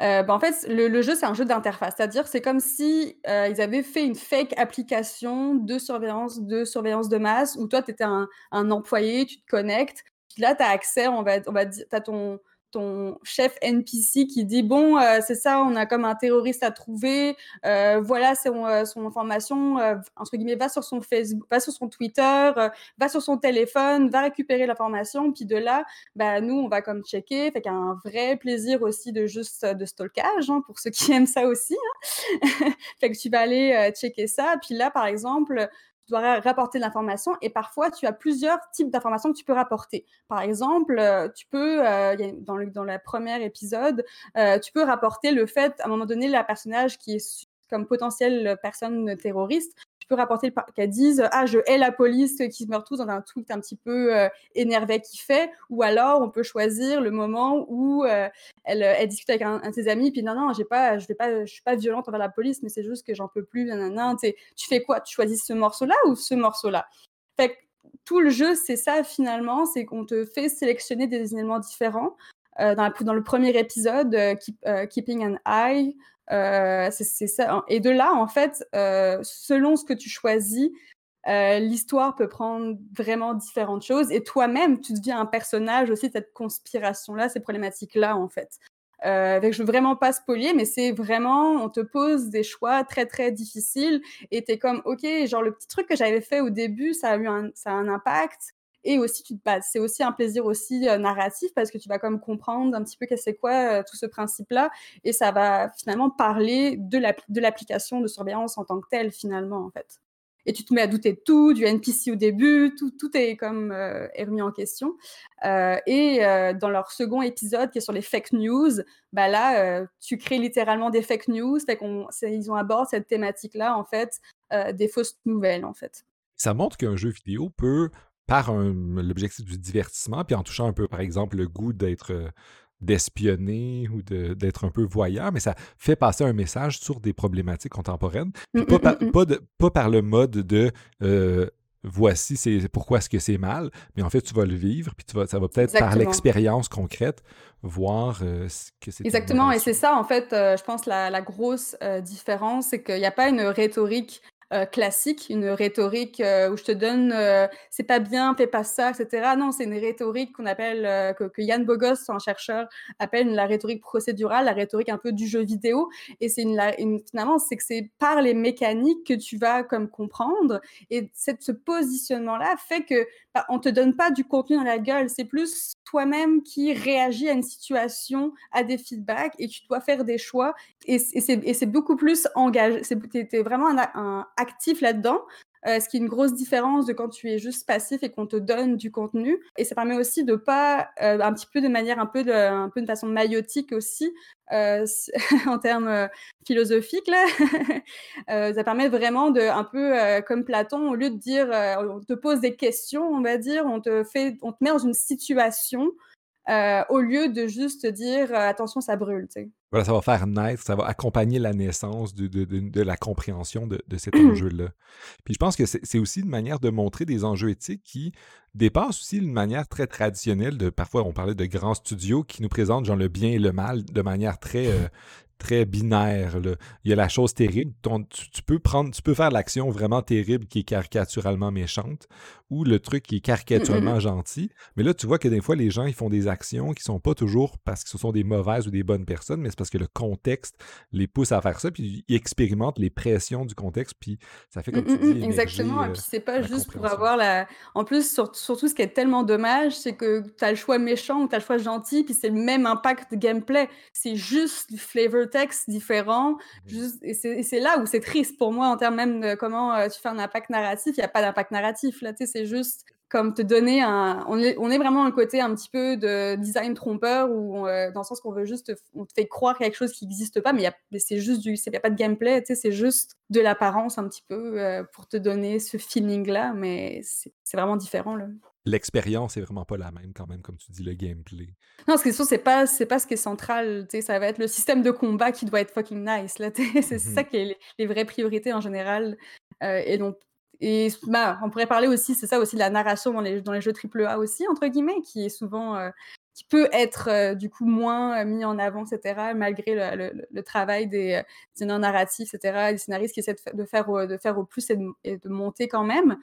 Euh, ben, en fait, le, jeu, c'est un jeu d'interface. C'est-à-dire, c'est comme si euh, ils avaient fait une fake application de surveillance de, surveillance de masse où toi, tu étais un, un, employé, tu te connectes, puis là, tu as accès, on va, on va dire, tu as ton ton chef NPC qui dit bon euh, c'est ça on a comme un terroriste à trouver euh, voilà son, euh, son information entre guillemets va sur son Facebook va sur son Twitter va sur son téléphone va récupérer l'information. Puis de là bah nous on va comme checker. Fait qu'il un vrai plaisir aussi de juste de stalkage hein, pour ceux qui aiment ça aussi hein. fait que tu vas aller checker ça. Puis là par exemple tu dois rapporter de l'information et parfois tu as plusieurs types d'informations que tu peux rapporter. Par exemple, euh, tu peux, euh, dans, le, dans le premier épisode, euh, tu peux rapporter le fait, à un moment donné, la personnage qui est comme potentielle personne terroriste, tu peux rapporter qu'elle dise ah je hais la police qui me retrouve dans un tweet un petit peu euh, énervé qui fait. Ou alors on peut choisir le moment où euh, elle, discute avec un, de ses amis puis non non pas je vais pas je suis pas violente envers la police mais c'est juste que j'en peux plus nanana, tu fais quoi? Tu choisis ce morceau là ou ce morceau là tout le jeu c'est ça finalement c'est qu'on te fait sélectionner des éléments différents euh, dans, dans, le premier épisode, Keeping an Eye, euh, c'est ça. Et de là, en fait, euh, selon ce que tu choisis, euh, l'histoire peut prendre vraiment différentes choses. Et toi-même, tu deviens un personnage aussi de cette conspiration-là, ces problématiques-là, en fait. Euh, je veux vraiment pas spolier, mais c'est vraiment, on te pose des choix très très difficiles et tu es comme, ok, genre le petit truc que j'avais fait au début, ça a eu un, ça a un impact. Et aussi, tu c'est aussi un plaisir aussi euh, narratif parce que tu vas comme comprendre un petit peu qu'est-ce c'est quoi euh, tout ce principe-là. Et ça va finalement parler de l'application de surveillance en tant que telle, finalement, en fait. et tu te mets à douter de tout, du NPC au début, tout, est comme euh, remis en question. Et dans leur second épisode qui est sur les fake news, bah là, tu crées littéralement des fake news, ils ont abordé cette thématique-là, en fait, des fausses nouvelles, en fait. Ça montre qu'un jeu vidéo peut, par l'objectif du divertissement, puis en touchant un peu, par exemple, le goût d'être d'espionner ou d'être un peu voyeur, mais ça fait passer un message sur des problématiques contemporaines. Mmh, mmh, mmh, pas, par, le mode de euh, voici c'est pourquoi est-ce que c'est mal, mais en fait tu vas le vivre, puis tu vas, ça va peut-être par l'expérience concrète voir euh, que c'est exactement. Et c'est ça en fait, euh, je pense la, la grosse différence, c'est qu'il n'y a pas une rhétorique euh, classique, une rhétorique euh, où je te donne euh, c'est pas bien, fais pas ça, etc. Non, c'est une rhétorique qu'on appelle, que, Yann Bogos, un chercheur, appelle la rhétorique procédurale, la rhétorique un peu du jeu vidéo. Et c'est une, finalement, c'est que c'est par les mécaniques que tu vas comme comprendre. Et cette, ce positionnement-là fait que bah, on te donne pas du contenu dans la gueule, c'est plus toi-même qui réagis à une situation, à des feedbacks, et tu dois faire des choix. Et, c'est beaucoup plus engagé. Tu es, vraiment un, actif là-dedans. Euh, ce qui est une grosse différence de quand tu es juste passif et qu'on te donne du contenu. Et ça permet aussi de pas, euh, un petit peu de manière un peu de, un peu de façon maïotique aussi, euh, en termes philosophiques, là. ça permet vraiment de, un peu comme Platon, au lieu de dire, on te pose des questions, on va dire, on te fait, on te met dans une situation euh, au lieu de juste dire euh, attention, ça brûle. Voilà, ça va faire naître, ça va accompagner la naissance de, la compréhension de, cet enjeu-là. Puis je pense que c'est aussi une manière de montrer des enjeux éthiques qui dépassent aussi une manière très traditionnelle de parfois on parlait de grands studios qui nous présentent genre le bien et le mal de manière très euh, très binaire. Il y a la chose terrible. tu, peux prendre, tu peux faire l'action vraiment terrible qui est caricaturalement méchante ou le truc qui est caricaturalement gentil. Mais là, tu vois que des fois, les gens, ils font des actions qui sont pas toujours parce que ce sont des mauvaises ou des bonnes personnes, mais c'est parce que le contexte les pousse à faire ça, puis ils expérimentent les pressions du contexte, puis ça fait comme tu dis. Exactement. Et puis c'est pas juste pour avoir la. En plus, surtout, ce qui est tellement dommage, c'est que tu as le choix méchant ou tu as le choix gentil, puis c'est le même impact de gameplay. C'est juste du flavor texte différent. Mmh et c'est là où c'est triste pour moi en termes même de comment euh, tu fais un impact narratif. Il n'y a pas d'impact narratif là, c'est juste comme te donner un. On est, on est vraiment un côté un petit peu de design trompeur ou euh, dans le sens qu'on veut juste. On te fait croire quelque chose qui n'existe pas, mais, c'est juste du. Il n'y a pas de gameplay, c'est juste de l'apparence un petit peu euh, pour te donner ce feeling là, mais c'est vraiment différent là l'expérience est vraiment pas la même quand même, comme tu dis, le gameplay. Non, ce qui est sûr, c'est pas, c'est pas ce qui est central. Ça va être le système de combat qui doit être fucking nice. Là, c'est ça mmh qui est les, vraies priorités en général. Euh, et donc, et bah, on pourrait parler aussi, c'est ça aussi, de la narration dans les, dans les jeux AAA aussi, entre guillemets, qui est souvent. Euh, qui peut être euh, du coup moins mis en avant, etc., malgré le, travail des, des narratifs, etc., des scénaristes qui essaient de, faire, au plus et de, monter quand même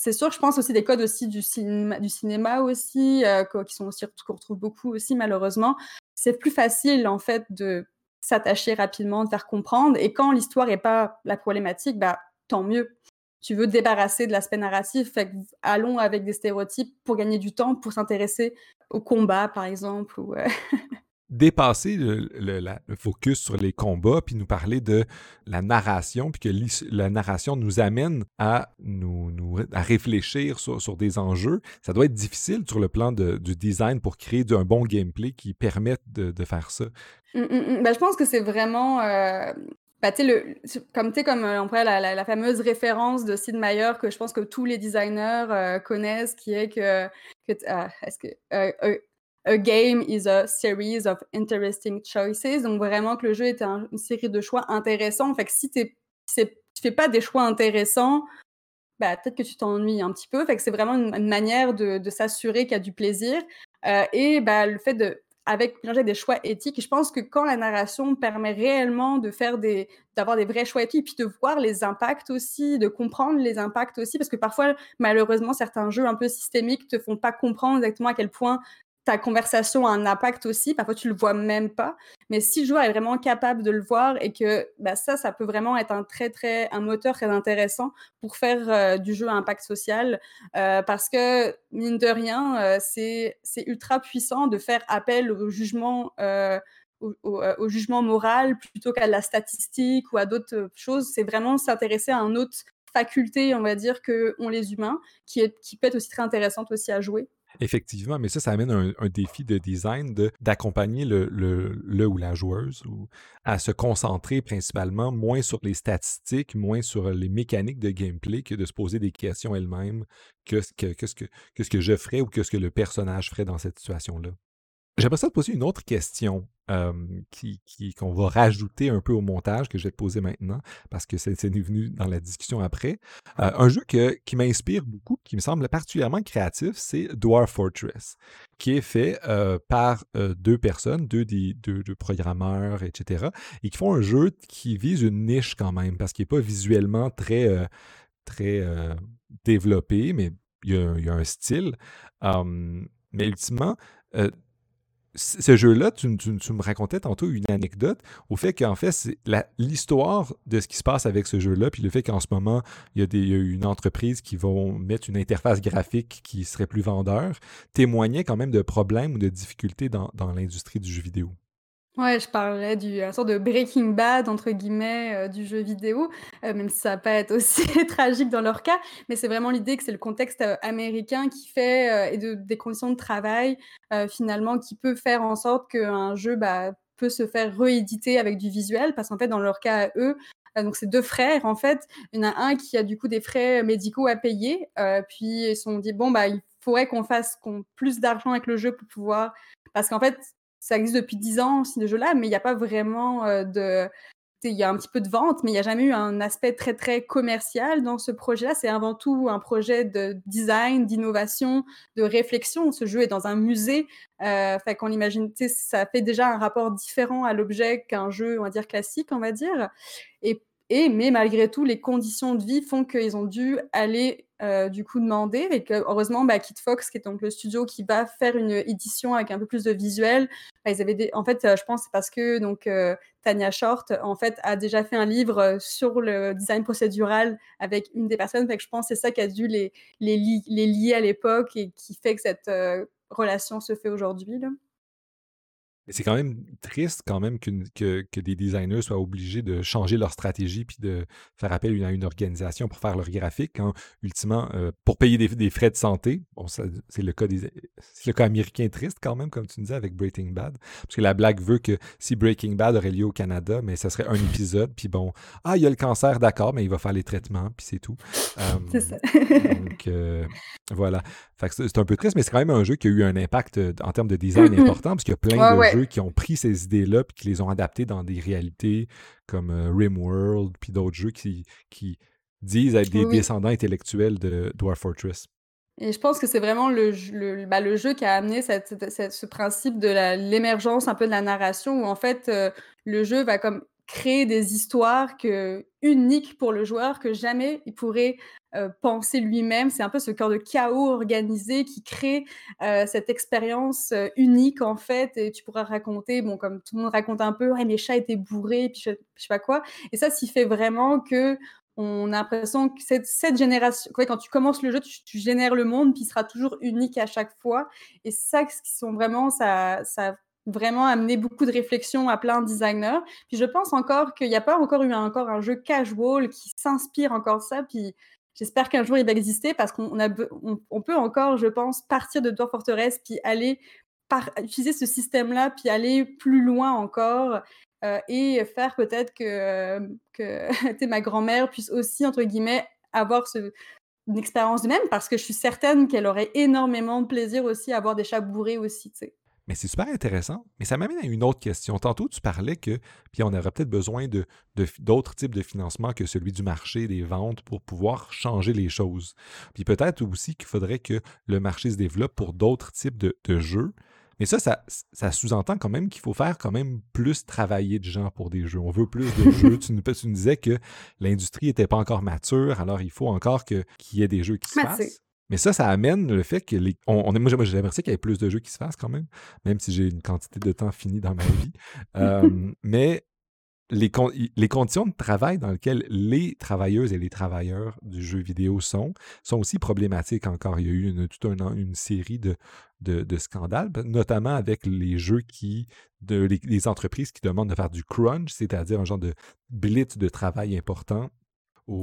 c'est sûr, je pense aussi des codes aussi du cinéma, aussi, euh, qui sont aussi qu'on retrouve beaucoup aussi malheureusement. C'est plus facile en fait de s'attacher rapidement, de faire comprendre. Et quand l'histoire n'est pas la problématique, bah tant mieux. Tu veux te débarrasser de l'aspect narratif, fait allons avec des stéréotypes pour gagner du temps, pour s'intéresser au combat par exemple. Ou, dépasser le, focus sur les combats, puis nous parler de la narration, puis que la narration nous amène à nous, à réfléchir sur, des enjeux. Ça doit être difficile sur le plan du design pour créer un bon gameplay qui permette de, faire ça. Mmh, mmh, mmh. Ben, je pense que c'est vraiment... Euh... Ben, le, comme, comme euh, on la, fameuse référence de Sid Meier que je pense que tous les designers euh, connaissent, qui est que, que ah, est-ce que euh, a game is a series of interesting choices. Donc vraiment que le jeu est une série de choix intéressants. Fait que si tu fais pas des choix intéressants, bah, peut-être que tu t'ennuies un petit peu. Fait que c'est vraiment une, manière de, s'assurer qu'il y a du plaisir. Et bah, le fait de avec des choix éthiques. Je pense que quand la narration permet réellement d'avoir des vrais choix éthiques, puis de voir les impacts aussi, de comprendre les impacts aussi, parce que parfois, malheureusement, certains jeux un peu systémiques te font pas comprendre exactement à quel point ta conversation a un impact aussi. Parfois, tu le vois même pas. Mais si le joueur est vraiment capable de le voir et que bah, ça, ça peut vraiment être un très, très, un moteur très intéressant pour faire euh, du jeu à impact social. Euh, parce que, mine de rien, euh, c'est ultra puissant de faire appel au jugement. Au, au, jugement moral plutôt qu'à la statistique ou à d'autres choses. C'est vraiment s'intéresser à un autre faculté, on va dire, que ont les humains, qui, est, qui peut être aussi très intéressante aussi à jouer. Effectivement, mais ça, ça amène un, défi de design d'accompagner le, ou la joueuse ou, à se concentrer principalement moins sur les statistiques, moins sur les mécaniques de gameplay que de se poser des questions elle-même. Que, que, que, ce que je ferais ou qu'est-ce que le personnage ferait dans cette situation-là. J'aimerais ça te poser une autre question qui, qu'on va rajouter un peu au montage que je vais te poser maintenant parce que c'est, venu dans la discussion après. Euh, un jeu qui m'inspire beaucoup, qui me semble particulièrement créatif, c'est Dwarf Fortress, qui est fait euh, par euh, deux personnes, deux, deux, deux, programmeurs, etc., et qui font un jeu qui vise une niche quand même parce qu'il n'est pas visuellement très, très développé, mais il y, a, un style. mais ultimement, ce jeu-là, tu, me racontais tantôt une anecdote au fait qu'en fait, l'histoire de ce qui se passe avec ce jeu-là, puis le fait qu'en ce moment, il y, a des, une entreprise qui va mettre une interface graphique qui serait plus vendeur, témoignait quand même de problèmes ou de difficultés dans l'industrie du jeu vidéo. Ouais, je parlais du un sorte de Breaking Bad entre guillemets, euh, du jeu vidéo, euh, même si ça va pas être aussi tragique dans leur cas, mais c'est vraiment l'idée que c'est le contexte, euh, américain qui fait, et de des conditions de travail, finalement qui peut faire en sorte qu'un jeu, bah, peut se faire rééditer avec du visuel. Parce qu'en fait, dans leur cas eux, donc c'est deux frères en fait, il y en a un qui a du coup des frais médicaux à payer, puis ils se sont dit: «Bon, bah, il faudrait qu'on fasse qu'on plus d'argent avec le jeu pour pouvoir» parce qu'en fait ça existe depuis 10 ans, ce jeu-là, mais il n'y a pas vraiment de. Il y a un petit peu de vente, mais il n'y a jamais eu un aspect très, très commercial dans ce projet-là. C'est avant tout un projet de design, d'innovation, de réflexion. Ce jeu est dans un musée. Euh, qu'on imagine, ça fait déjà un rapport différent à l'objet qu'un jeu, on va dire, classique, on va dire. Et, mais malgré tout, les conditions de vie font qu'ils ont dû aller euh, du coup demander. Et que, heureusement, bah, Fox, qui est donc le studio qui va faire une édition avec un peu plus de visuel, bah, ils avaient en fait, euh, je pense c'est parce que donc euh, Tania Short en fait a déjà fait un livre sur le design procédural avec une des personnes. Fait je pense que c'est ça qui a dû les, les, les lier à l'époque et qui fait que cette relation se fait aujourd'hui. C'est quand même triste quand même que, que, des designers soient obligés de changer leur stratégie puis de faire appel à une organisation pour faire leur graphique quand, ultimement, euh, pour payer des, frais de santé, bon, c'est le cas des, le cas américain triste quand même, comme tu disais avec Breaking Bad, parce que la blague veut que si Breaking Bad aurait lieu au Canada, mais ça serait un épisode, puis bon, ah, il y a le cancer, d'accord, mais il va faire les traitements, puis c'est tout. c'est ça. donc, euh, voilà. c'est un peu triste, mais c'est quand même un jeu qui a eu un impact euh, en termes de design important, parce qu'il y a plein de jeux qui ont pris ces idées-là puis qui les ont adaptées dans des réalités comme euh, Rimworld puis d'autres jeux qui, qui disent être des descendants intellectuels de Dwarf Fortress. Et je pense que c'est vraiment le, le, bah, le, jeu qui a amené cette, ce principe de l'émergence un peu de la narration où en fait euh, le jeu va comme créer des histoires que, uniques pour le joueur que jamais il pourrait euh, penser lui-même. C'est un peu ce cœur de chaos organisé qui crée euh, cette expérience euh, unique en fait. Et tu pourras raconter, bon, comme tout le monde raconte un peu, ouais, mes chats étaient bourrés, puis je, sais pas quoi. Et ça, s'y fait vraiment que on a l'impression que cette, génération, quand tu commences le jeu, tu, génères le monde, puis il sera toujours unique à chaque fois. Et ça, qui sont vraiment, ça vraiment amené beaucoup de réflexion à plein de designers. Puis je pense encore qu'il n'y a pas encore eu encore un jeu casual qui s'inspire encore de ça. Puis j'espère qu'un jour il va exister parce qu'on on, peut encore, je pense, partir de Dwarf Fortress puis aller par, utiliser ce système-là puis aller plus loin encore. Euh, et faire peut-être que, que ma grand-mère puisse aussi, entre guillemets, avoir ce, une expérience de même parce que je suis certaine qu'elle aurait énormément de plaisir aussi à avoir des chats bourrés aussi. Mais c'est super intéressant. Mais ça m'amène à une autre question. Tantôt, tu parlais que, puis on aurait peut-être besoin de, d'autres types de financement que celui du marché, des ventes, pour pouvoir changer les choses. Puis peut-être aussi qu'il faudrait que le marché se développe pour d'autres types de, jeux. Mais ça, ça, sous-entend quand même qu'il faut faire quand même plus travailler de gens pour des jeux. On veut plus de jeux. Tu nous, disais que l'industrie n'était pas encore mature, alors il faut encore qu'il y ait des jeux qui se fassent. Mais ça, ça amène le fait que les. On, moi, j'aimerais qu'il y ait plus de jeux qui se fassent quand même, même si j'ai une quantité de temps finie dans ma vie. Euh, mais les, les, conditions de travail dans lesquelles les travailleuses et les travailleurs du jeu vidéo sont, sont aussi problématiques encore. Il y a eu une, toute un, une série de, de, scandales, notamment avec les jeux qui, de, les, entreprises qui demandent de faire du crunch, c'est-à-dire un genre de blitz de travail important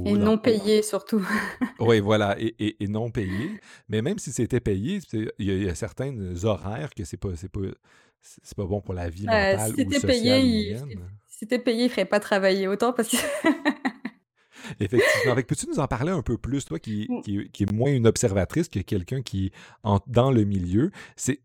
Et non payé surtout. oui, voilà, et, non payé. Mais même si c'était payé, il y, a certains horaires que c'est pas, pas, pas bon pour la vie mentale si ou sociale payé, il, si c'était payé, il ferait pas travailler autant parce que Effectivement. Peux-tu nous en parler un peu plus, toi qui, qui, qui est moins une observatrice que quelqu'un qui est dans le milieu? C'est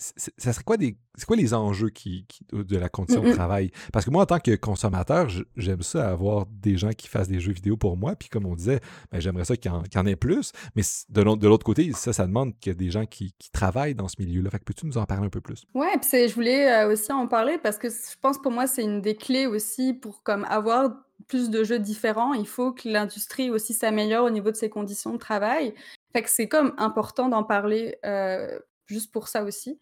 ça serait quoi des c'est quoi les enjeux qui, de la condition de travail? Parce que moi en tant que consommateur j'aime ça avoir des gens qui fassent des jeux vidéo pour moi puis comme on disait ben, j'aimerais ça qu'il y, en ait plus mais de l'autre côté ça ça demande qu'il y a des gens qui, travaillent dans ce milieu là fait que peux-tu nous en parler un peu plus? Ouais puis je voulais euh, aussi en parler parce que je pense pour moi c'est une des clés aussi pour comme avoir plus de jeux différents. Il faut que l'industrie aussi s'améliore au niveau de ses conditions de travail. Fait que c'est comme important d'en parler euh, juste pour ça aussi.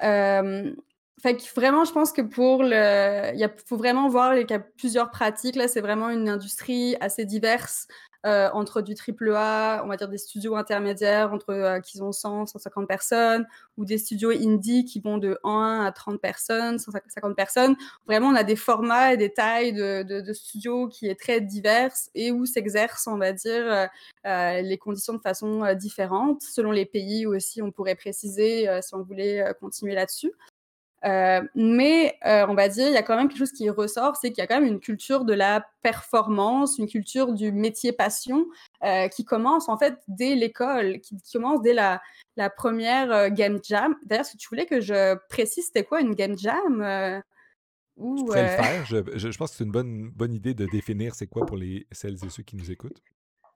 fait que vraiment, je pense que pour le. Il faut vraiment voir qu'il y a plusieurs pratiques. Là, c'est vraiment une industrie assez diverse. Euh, entre du triple A, on va dire des studios intermédiaires entre euh, qui ont 100, 150 personnes, ou des studios indie qui vont de 1 à 30 personnes, 150 personnes. Vraiment, on a des formats et des tailles de, studios qui est très diverses et où s'exercent, on va dire, euh, les conditions de façon différente, selon les pays aussi, on pourrait préciser si on voulait continuer là-dessus. Euh, mais euh, on va dire, il y a quand même quelque chose qui ressort, c'est qu'il y a quand même une culture de la performance, une culture du métier passion euh, qui commence en fait dès l'école, qui, commence dès la, la première game jam. D'ailleurs, si tu voulais que je précise, c'était quoi une game jam ou, Je pourrais le faire. Je, je, pense que c'est une bonne, bonne idée de définir c'est quoi pour les, celles et ceux qui nous écoutent.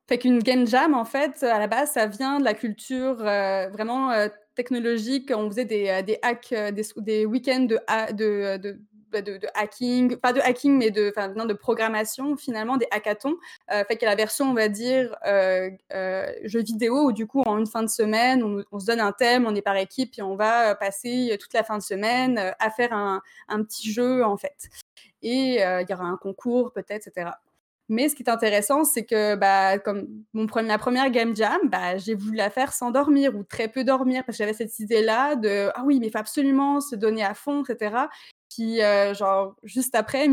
Fait qu'une game jam, en fait, à la base, ça vient de la culture vraiment technologique. On faisait des, euh, des hacks, euh, des, week-ends de bah, de, hacking, pas de hacking, mais de, de programmation, finalement, des hackathons. Euh, fait qu'il y a la version, on va dire, euh, euh, jeu vidéo, où du coup, en une fin de semaine, on, on, se donne un thème, on est par équipe, et on va passer toute la fin de semaine à faire un, un petit jeu, en fait. Et il y aura un concours, peut-être, etc. Mais ce qui est intéressant, c'est que bah, comme mon ma première game jam, bah, j'ai voulu la faire sans dormir ou très peu dormir parce que j'avais cette idée-là de ah oui, mais il faut absolument se donner à fond, etc. Puis euh, genre juste après,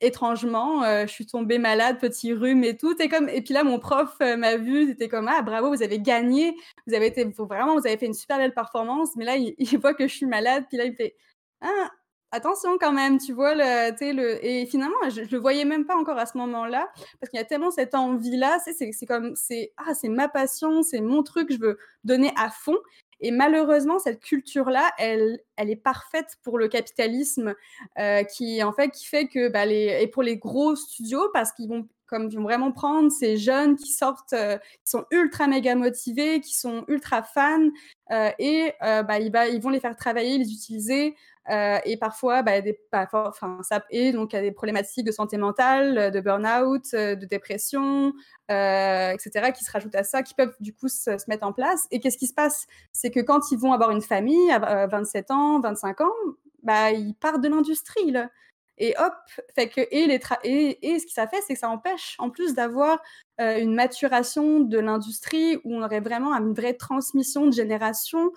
étrangement, euh, je suis tombée malade, petit rhume et tout. Et comme et puis là, mon prof euh, m'a vu, c'était comme ah bravo, vous avez gagné, vous avez été vraiment, vous avez fait une super belle performance. Mais là, il, il voit que je suis malade, puis là il fait ah attention quand même, tu vois, le, le... et finalement, je, ne le voyais même pas encore à ce moment-là, parce qu'il y a tellement cette envie-là, c'est comme, c'est, ah, c'est ma passion, c'est mon truc, je veux donner à fond, et malheureusement, cette culture-là, elle, elle est parfaite pour le capitalisme, euh, qui en fait, qui fait que, bah, les, et pour les gros studios, parce qu'ils vont comme vont vraiment prendre ces jeunes qui sortent, euh, qui sont ultra méga motivés, qui sont ultra fans, euh, et bah, ils, vont les faire travailler, les utiliser euh, et parfois, bah, ça, il y a des problématiques de santé mentale, de burn-out, euh, de dépression, euh, etc., qui se rajoutent à ça, qui peuvent du coup se, mettre en place. Et qu'est-ce qui se passe? C'est que quand ils vont avoir une famille à 27 ans, 25 ans, bah, ils partent de l'industrie. Là. Et hop, fait que, et, ce que ça fait, c'est que ça empêche, en plus d'avoir une maturation de l'industrie où on aurait vraiment une vraie transmission de génération,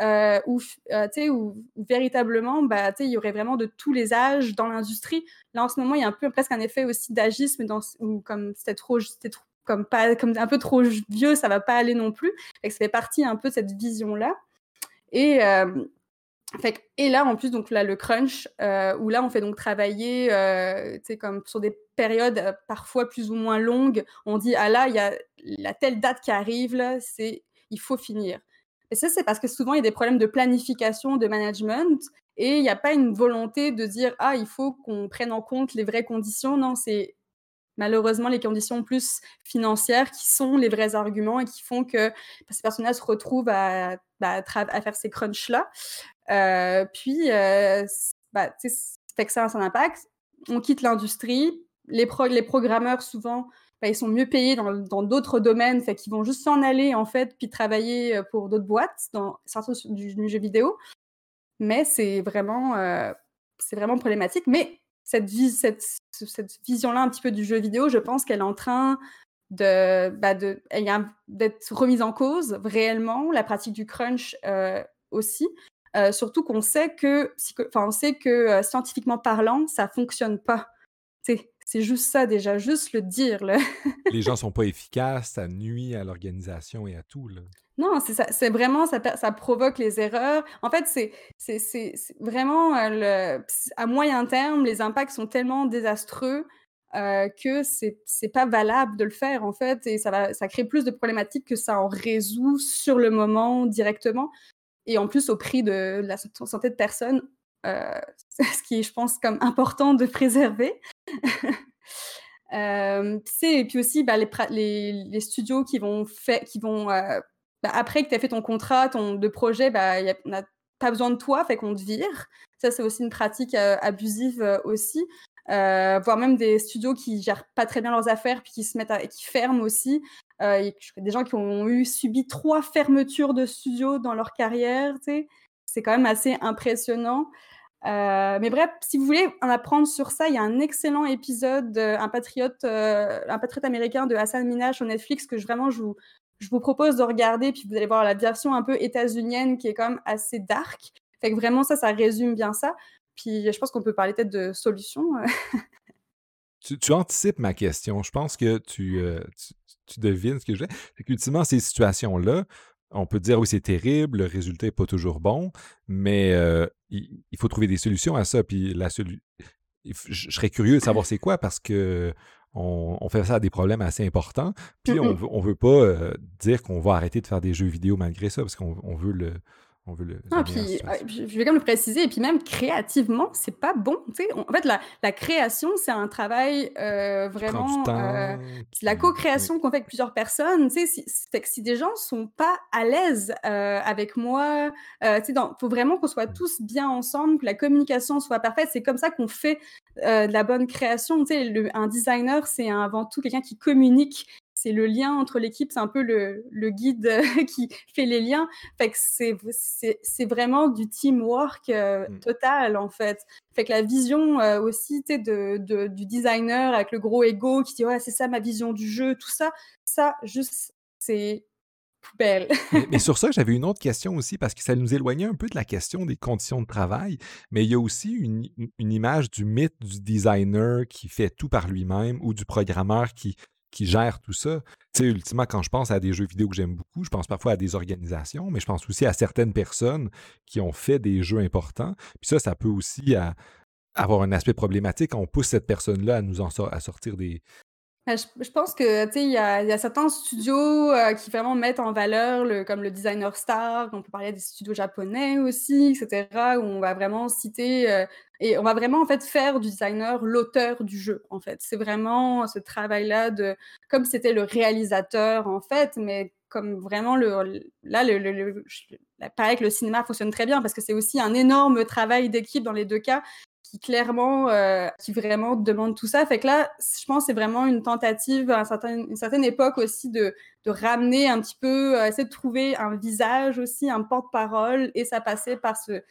euh, où, euh, où, véritablement, bah, il y aurait vraiment de tous les âges dans l'industrie. Là, en ce moment, il y a un peu presque un effet aussi d'agisme, où comme c'était trop, trop, comme pas, comme un peu trop vieux, ça va pas aller non plus. Et ça fait partie un peu de cette vision-là. Et, euh, et là, en plus, donc là, le crunch, euh, où là, on fait donc travailler, euh, comme sur des périodes euh, parfois plus ou moins longues. On dit, ah là, il y a la telle date qui arrive, c'est, il faut finir. Et ça, c'est parce que souvent, il y a des problèmes de planification, de management, et il n'y a pas une volonté de dire, ah, il faut qu'on prenne en compte les vraies conditions. Non, c'est malheureusement les conditions plus financières qui sont les vrais arguments et qui font que ces personnes-là se retrouvent à, bah, à faire ces crunchs-là. Euh, puis, euh, bah, que ça a un impact. On quitte l'industrie. Les, programmeurs, souvent, bah, ils sont mieux payés dans d'autres domaines, fait qu'ils vont juste s'en aller en fait, puis travailler euh, pour d'autres boîtes, certains du, jeu vidéo. Mais c'est vraiment, euh, vraiment problématique. Mais cette, vision-là un petit peu du jeu vidéo, je pense qu'elle est en train bah d'être remise en cause réellement, la pratique du crunch euh, aussi. surtout qu'on sait que, on sait que scientifiquement parlant, ça fonctionne pas c'est juste ça déjà, juste le dire. Là. Les gens sont pas efficaces, ça nuit à l'organisation et à tout. Là. Non, c'est vraiment ça, ça provoque les erreurs. En fait, c'est, vraiment le, à moyen terme, les impacts sont tellement désastreux euh, que c'est pas valable de le faire en fait et ça va ça crée plus de problématiques que ça en résout sur le moment directement et en plus au prix de la santé de personnes euh, ce qui est je pense comme important de préserver euh, et puis aussi bah, les, studios qui vont euh, bah, après que tu as fait ton contrat ton de projet bah, on n'a pas besoin de toi fait qu'on te vire ça c'est aussi une pratique abusive aussi euh, voire même des studios qui gèrent pas très bien leurs affaires puis qui se mettent à, qui ferment aussi. Euh, des gens qui ont eu subi trois fermetures de studios dans leur carrière, c'est quand même assez impressionnant. Euh, mais bref, si vous voulez en apprendre sur ça, il y a un excellent épisode, un patriote, un patriote américain de Hassan Minaj sur Netflix que je, vraiment je vous, je vous propose de regarder. Puis vous allez voir la version un peu états-unienne qui est quand même assez dark. Fait que vraiment ça, ça résume bien ça. Puis je pense qu'on peut parler peut-être de solutions. Euh. tu, anticipes ma question. Je pense que tu, euh, tu, devines ce que veux. C'est qu'ultimement, ces situations-là, on peut dire oui, c'est terrible, le résultat n'est pas toujours bon, mais euh, il, faut trouver des solutions à ça. Puis la je serais curieux de savoir c'est quoi parce que on, fait ça à des problèmes assez importants. Puis on ne veut pas dire qu'on va arrêter de faire des jeux vidéo malgré ça parce qu'on veut le, on veut le. Non, puis, je vais quand même le préciser, et puis même créativement, c'est pas bon. En fait, la, la création, c'est un travail euh, vraiment. Euh, la co-création qu'on fait avec plusieurs personnes. Si, c'est que si des gens sont pas à l'aise euh, avec moi, il faut vraiment qu'on soit mmh. tous bien ensemble, que la communication soit parfaite. C'est comme ça qu'on fait de la bonne création. Le, un designer, c'est avant tout quelqu'un qui communique c'est le lien entre l'équipe, c'est un peu le, guide qui fait les liens. Fait que c'est vraiment du teamwork euh, mmh. total, en fait. Fait que la vision euh, aussi de, de, du designer avec le gros ego qui dit ouais, c'est ça ma vision du jeu, tout ça, ça, juste, c'est poubelle. mais, sur ça, j'avais une autre question aussi, parce que ça nous éloignait un peu de la question des conditions de travail, mais il y a aussi une, une image du mythe du designer qui fait tout par lui-même ou du programmeur qui qui gère tout ça. Tu sais, ultimement, quand je pense à des jeux vidéo que j'aime beaucoup, je pense parfois à des organisations, mais je pense aussi à certaines personnes qui ont fait des jeux importants. Puis ça, ça peut aussi avoir un aspect problématique on pousse cette personne-là à nous en sortir des, bah, je, pense que il y a, certains studios euh, qui vraiment mettent en valeur le, comme le designer star. On peut parler des studios japonais aussi, etc. Où on va vraiment citer euh, et on va vraiment en fait faire du designer l'auteur du jeu. En fait, c'est vraiment ce travail-là de comme c'était le réalisateur en fait, mais comme vraiment le là le, le pareil que le cinéma fonctionne très bien parce que c'est aussi un énorme travail d'équipe dans les deux cas qui clairement, euh, qui vraiment demande tout ça. Fait que là, je pense c'est vraiment une tentative à une certaine époque aussi de, de ramener un petit peu, euh, essayer de trouver un visage aussi, un porte-parole, et ça passait par ce,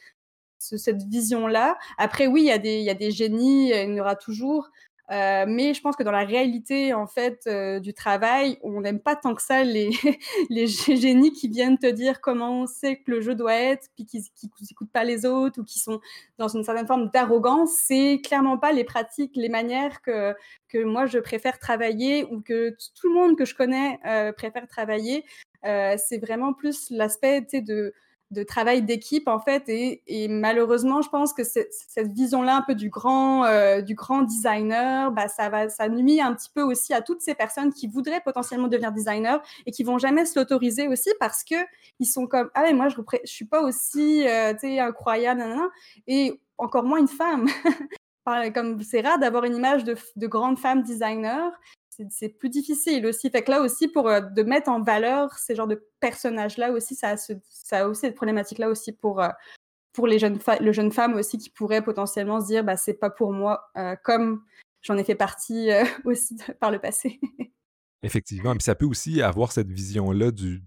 cette vision-là. Après, oui, il y, a des, y a des génies, il y en aura toujours, euh, mais je pense que dans la réalité en fait euh, du travail, on n'aime pas tant que ça les, génies qui viennent te dire comment c'est que le jeu doit être, puis qui n'écoutent pas les autres ou qui sont dans une certaine forme d'arrogance. C'est clairement pas les pratiques, les manières que, que moi je préfère travailler ou que tout le monde que je connais euh, préfère travailler. c'est vraiment plus l'aspect de de travail d'équipe en fait et, malheureusement je pense que cette vision là un peu du grand euh, du grand designer bah ça va ça nuit un petit peu aussi à toutes ces personnes qui voudraient potentiellement devenir designer et qui vont jamais se l'autoriser aussi parce que ils sont comme ah mais moi je je suis pas aussi euh, incroyable et encore moins une femme. Comme c'est rare d'avoir une image de grande femme designer c'est plus difficile aussi. Fait que là aussi, pour euh, de mettre en valeur ces genres de personnages-là aussi, ça a, aussi cette problématique-là aussi pour, euh, pour les jeunes, le jeunes femmes aussi qui pourraient potentiellement se dire, bah, c'est pas pour moi, euh, comme j'en ai fait partie aussi par le passé. Effectivement, mais ça peut aussi avoir cette vision-là du,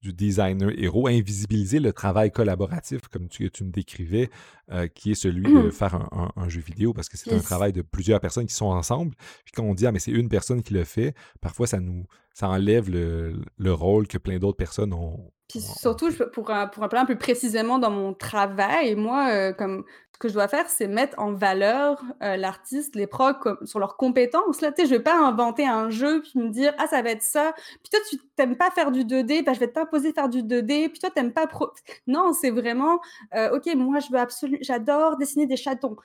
du, designer héros, invisibiliser le travail collaboratif, comme tu, tu me décrivais, euh, qui est celui de mmh. faire un, jeu vidéo, parce que c'est un travail de plusieurs personnes qui sont ensemble. Puis quand on dit, ah, mais c'est une personne qui le fait, parfois ça nous ça enlève le, le rôle que plein d'autres personnes ont. Puis surtout, pour, pour un peu plus précisément dans mon travail, moi, euh, comme que je dois faire, c'est mettre en valeur euh, l'artiste, les pros sur leurs compétences. Là, tu sais, je vais pas inventer un jeu puis me dire ah ça va être ça. Puis toi tu t'aimes pas faire du 2D, bah, je vais t'imposer faire du 2D. Puis toi t'aimes pas pro. Non, c'est vraiment euh, ok. Moi je veux absolument, j'adore dessiner des chatons.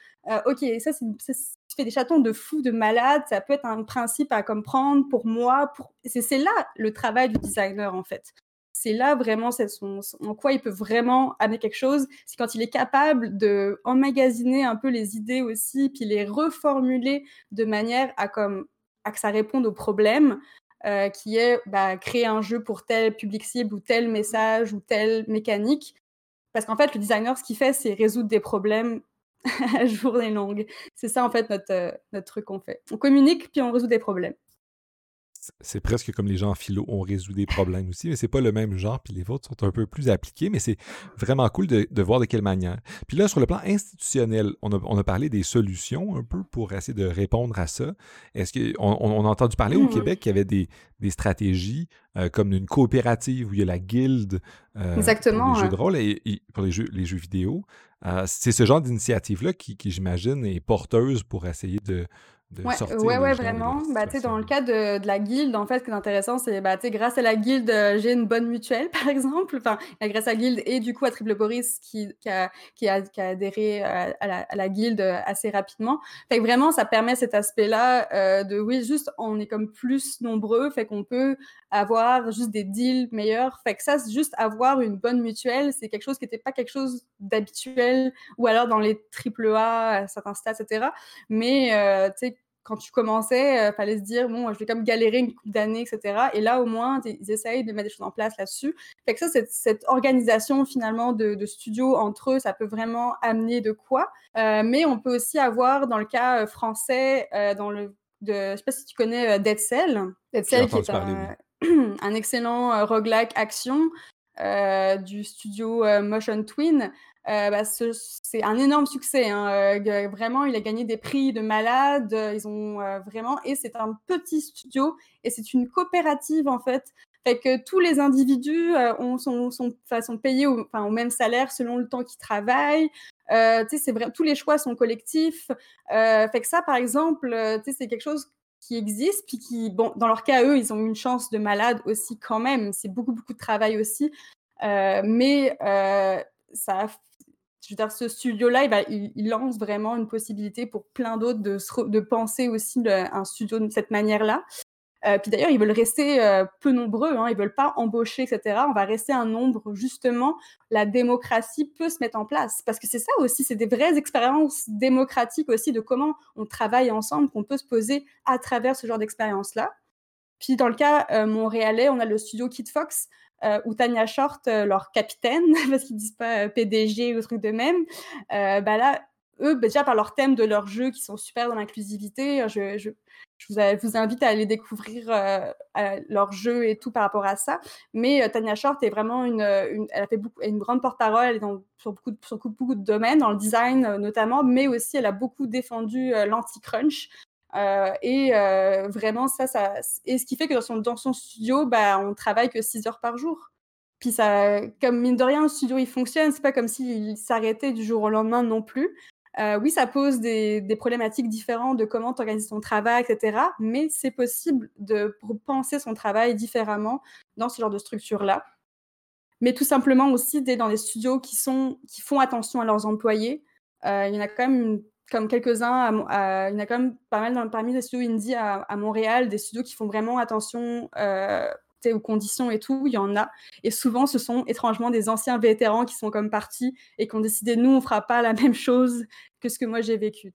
Ok, ça c'est tu fais des chatons de fou, de malade. Ça peut être un principe à comprendre pour moi. Pour... C'est là le travail du designer en fait c'est là vraiment son, en quoi il peut vraiment amener quelque chose, c'est quand il est capable de emmagasiner un peu les idées aussi, puis les reformuler de manière à comme à que ça réponde au problème, euh, qui est bah, créer un jeu pour tel public cible ou tel message ou telle mécanique. Parce qu'en fait, le designer, ce qu'il fait, c'est résoudre des problèmes à journée longue. C'est ça, en fait, notre, euh, notre truc qu'on fait. On communique, puis on résout des problèmes c'est presque comme les gens en philo, ont résolu des problèmes aussi, mais c'est pas le même genre, puis les vôtres sont un peu plus appliqués, mais c'est vraiment cool de, voir de quelle manière. Puis là, sur le plan institutionnel, on a, parlé des solutions un peu pour essayer de répondre à ça. Est-ce qu'on on a entendu parler au mmh Québec qu'il y avait des, stratégies euh, comme une coopérative où il y a la guilde euh, pour les jeux de rôle et, pour les jeux, les jeux vidéo? Euh, c'est ce genre d'initiative-là qui j'imagine, est porteuse pour essayer de, ouais, ouais, vraiment. Bah, dans le cas de, de, la guilde, en fait, ce qui est intéressant, c'est bah, grâce à la guilde, euh, j'ai une bonne mutuelle, par exemple. Enfin, grâce à la guilde et du coup à Triple Boris qui, qui, a, qui, a, qui a, adhéré à, la, à, la, guilde euh, assez rapidement. Fait que vraiment, ça permet cet aspect-là euh, de, oui, juste, on est comme plus nombreux, fait qu'on peut avoir juste des deals meilleurs. Fait que ça, juste avoir une bonne mutuelle, c'est quelque chose qui n'était pas quelque chose d'habituel ou alors dans les triple A certains stades, etc. Mais, tu sais, quand tu commençais, il euh, fallait se dire, bon, je vais comme galérer une couple d'années, etc. Et là, au moins, ils essayent de mettre des choses en place là-dessus. Fait que ça, cette, cette organisation finalement de, de studios entre eux, ça peut vraiment amener de quoi. Euh, mais on peut aussi avoir, dans le cas euh, français, dans le, de, je sais pas si tu connais Dead Cell. Dead Cell qui est un, un, excellent roguelike action du studio Motion Twin. Euh, bah, c'est un énorme succès. Hein. Euh, vraiment, il a gagné des prix de malade. Euh, ils ont vraiment et c'est un petit studio et c'est une coopérative en fait. Fait que tous les individus ont, sont, payés au, au, même salaire selon le temps qu'ils travaillent. c'est vrai, tous les choix sont collectifs. fait que ça, par exemple, c'est quelque chose qui existe, puis qui, bon, dans leur cas, eux, ils ont une chance de malade aussi quand même. C'est beaucoup, beaucoup de travail aussi. mais ça je veux dire, ce studio-là, il, lance vraiment une possibilité pour plein d'autres de, penser aussi un studio de cette manière-là. Euh, puis d'ailleurs, ils veulent rester euh, peu nombreux, hein, ils veulent pas embaucher, etc. On va rester un nombre, justement, la démocratie peut se mettre en place. Parce que c'est ça aussi, c'est des vraies expériences démocratiques aussi de comment on travaille ensemble, qu'on peut se poser à travers ce genre d'expérience-là. Puis dans le cas euh, montréalais, on a le studio Kid Fox, euh, ou Tania Short, euh, leur capitaine, parce qu'ils disent pas euh, PDG ou truc de même, bah là, eux, bah, déjà par leur thème de leur jeu qui sont super dans l'inclusivité, je, je, vous, invite à aller découvrir leur jeu et tout par rapport à ça. Mais Tania Short est vraiment une, elle a fait beaucoup, une grande porte-parole sur beaucoup de domaines, dans le design notamment, mais aussi elle a beaucoup défendu l'anti-crunch. Euh, et euh, vraiment, ça, ça. Et ce qui fait que dans son, studio, bah, on travaille que 6 heures par jour. Puis ça, comme mine de rien, le studio il fonctionne, c'est pas comme s'il s'arrêtait du jour au lendemain non plus. Euh, oui, ça pose des, problématiques différentes de comment tu organises ton travail, etc. Mais c'est possible de penser son travail différemment dans ce genre de structure-là. Mais tout simplement aussi dans des studios qui, sont, qui font attention à leurs employés. il y en a quand même une comme quelques-uns, il y en a quand même pas mal dans, parmi les studios indie à, Montréal, des studios qui font vraiment attention euh, aux conditions et tout, il y en a. Et souvent, ce sont étrangement des anciens vétérans qui sont comme partis et qui ont décidé, nous, on fera pas la même chose que ce que moi j'ai vécu.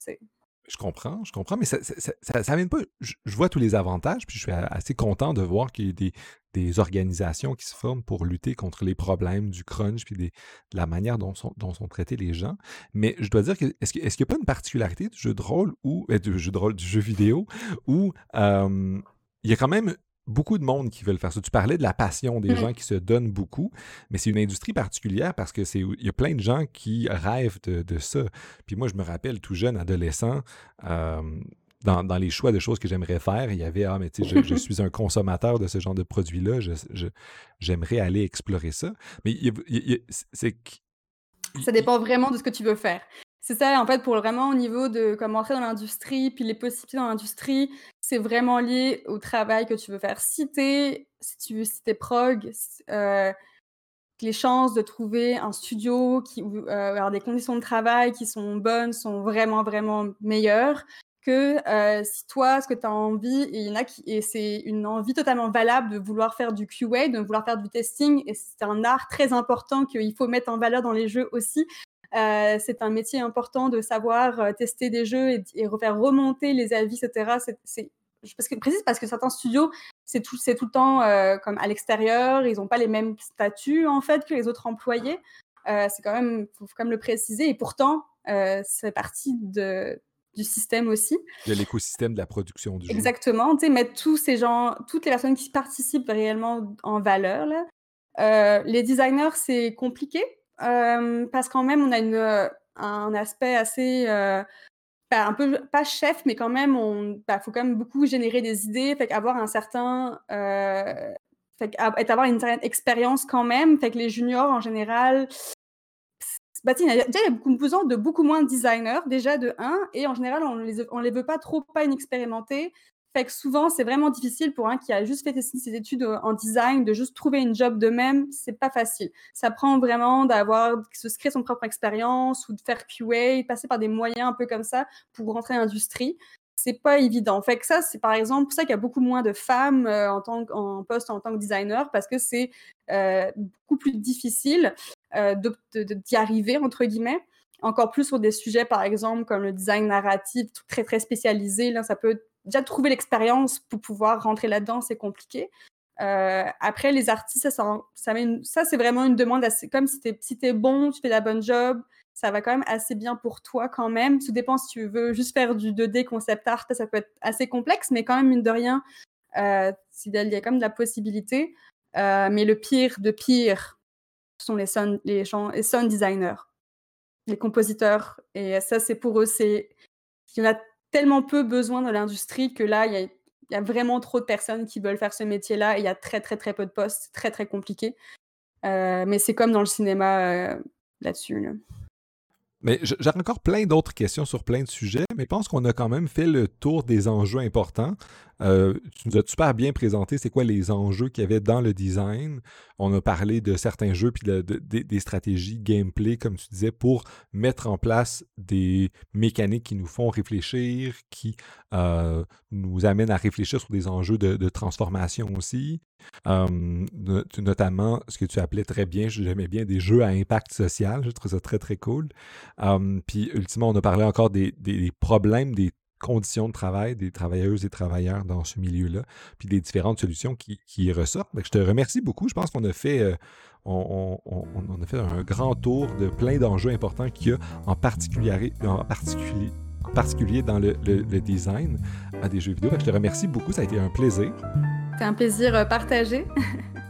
Je comprends, je comprends, mais ça, ça, pas. Je, vois tous les avantages, puis je suis assez content de voir qu'il y a des, organisations qui se forment pour lutter contre les problèmes du crunch, puis de la manière dont sont, traités les gens. Mais je dois dire que est-ce qu'il n'y a pas une particularité du jeu de rôle ou euh, du jeu de rôle, du jeu vidéo où il y a quand même beaucoup de monde qui veulent faire ça. Tu parlais de la passion des mmh gens qui se donnent beaucoup, mais c'est une industrie particulière parce que c'est il y a plein de gens qui rêvent de, ça. Puis moi, je me rappelle tout jeune, adolescent, dans, les choix de choses que j'aimerais faire, il y avait Ah, mais tu sais, je, suis un consommateur de ce genre de produits-là, j'aimerais aller explorer ça. Mais c'est ça dépend vraiment de ce que tu veux faire. C'est ça, en fait, pour vraiment au niveau de comment entrer dans l'industrie, puis les possibilités dans l'industrie, c'est vraiment lié au travail que tu veux faire. Si, si tu veux, si t'es prog, euh, les chances de trouver un studio qui euh, des conditions de travail qui sont bonnes sont vraiment, vraiment meilleures que euh, si toi, ce que tu as envie, et il y en a et c'est une envie totalement valable de vouloir faire du QA, de vouloir faire du testing, et c'est un art très important qu'il faut mettre en valeur dans les jeux aussi. Euh, c'est un métier important de savoir euh, tester des jeux et, et faire remonter les avis, etc. C'est, parce que précise parce que certains studios, c'est tout, le temps euh, comme à l'extérieur, ils n'ont pas les mêmes statuts en fait que les autres employés. Euh, c'est quand même, faut quand même le préciser. Et pourtant, c'est partie de, du système aussi. De l'écosystème de la production du jeu. Exactement. Tu sais, mettre tous ces gens, toutes les personnes qui participent réellement en valeur. Là. Euh, les designers, c'est compliqué parce qu'en même, on a une, un aspect assez bah, un peu pas chef, mais quand même, on bah, faut quand même beaucoup générer des idées, fait avoir un certain fait avoir une certaine expérience quand même, fait que les juniors en général, bah, il y a, déjà de beaucoup moins de designers déjà de 1 et en général on les on les veut pas trop pas inexpérimentés fait que souvent, c'est vraiment difficile pour un qui a juste fait ses études euh, en design de juste trouver une job de même. C'est pas facile. Ça prend vraiment d'avoir, de se créer son propre expérience ou de faire QA, passer par des moyens un peu comme ça pour rentrer dans l'industrie. C'est pas évident. Fait que ça, c'est par exemple pour ça qu'il y a beaucoup moins de femmes euh, en, tant poste en tant que designer parce que c'est euh, beaucoup plus difficile d'y arriver, entre guillemets encore plus sur des sujets, par exemple, comme le design narratif, très, très spécialisé. Là, ça peut déjà trouver l'expérience pour pouvoir rentrer là-dedans, c'est compliqué. Euh, après, les artistes, ça, c'est vraiment une demande assez. Comme si tu si es bon, tu fais la bonne job, ça va quand même assez bien pour toi quand même. Tout dépend si tu veux juste faire du 2D concept art, ça peut être assez complexe, mais quand même, mine de rien, euh, il y a quand même de la possibilité. Euh, mais le pire de pire sont les sound, les, les sound designers, les compositeurs. Et ça, c'est pour eux, c'est. Il y en a tellement peu besoin dans l'industrie que là, il y a, vraiment trop de personnes qui veulent faire ce métier-là et il y a très, très, très peu de postes. très, très compliqué. Euh, mais c'est comme dans le cinéma euh, là-dessus. Là. Mais j'ai encore plein d'autres questions sur plein de sujets, mais je pense qu'on a quand même fait le tour des enjeux importants. Euh, tu nous as super bien présenté c'est quoi les enjeux qu'il y avait dans le design. On a parlé de certains jeux puis de, des stratégies gameplay, comme tu disais, pour mettre en place des mécaniques qui nous font réfléchir, qui euh, nous amènent à réfléchir sur des enjeux de, transformation aussi. Euh, notamment ce que tu appelais très bien, j'aimais bien des jeux à impact social, je trouve ça très très cool. puis ultimement, on a parlé encore des, des problèmes, des conditions de travail des travailleuses et travailleurs dans ce milieu-là, puis des différentes solutions qui, ressortent. je te remercie beaucoup. Je pense qu'on a fait euh, on, a fait un grand tour de plein d'enjeux importants qu'il y a en particulier, en particulier, en particulier dans le, design à des jeux vidéo. je te remercie beaucoup, ça a été un plaisir. C'est un plaisir euh, partagé.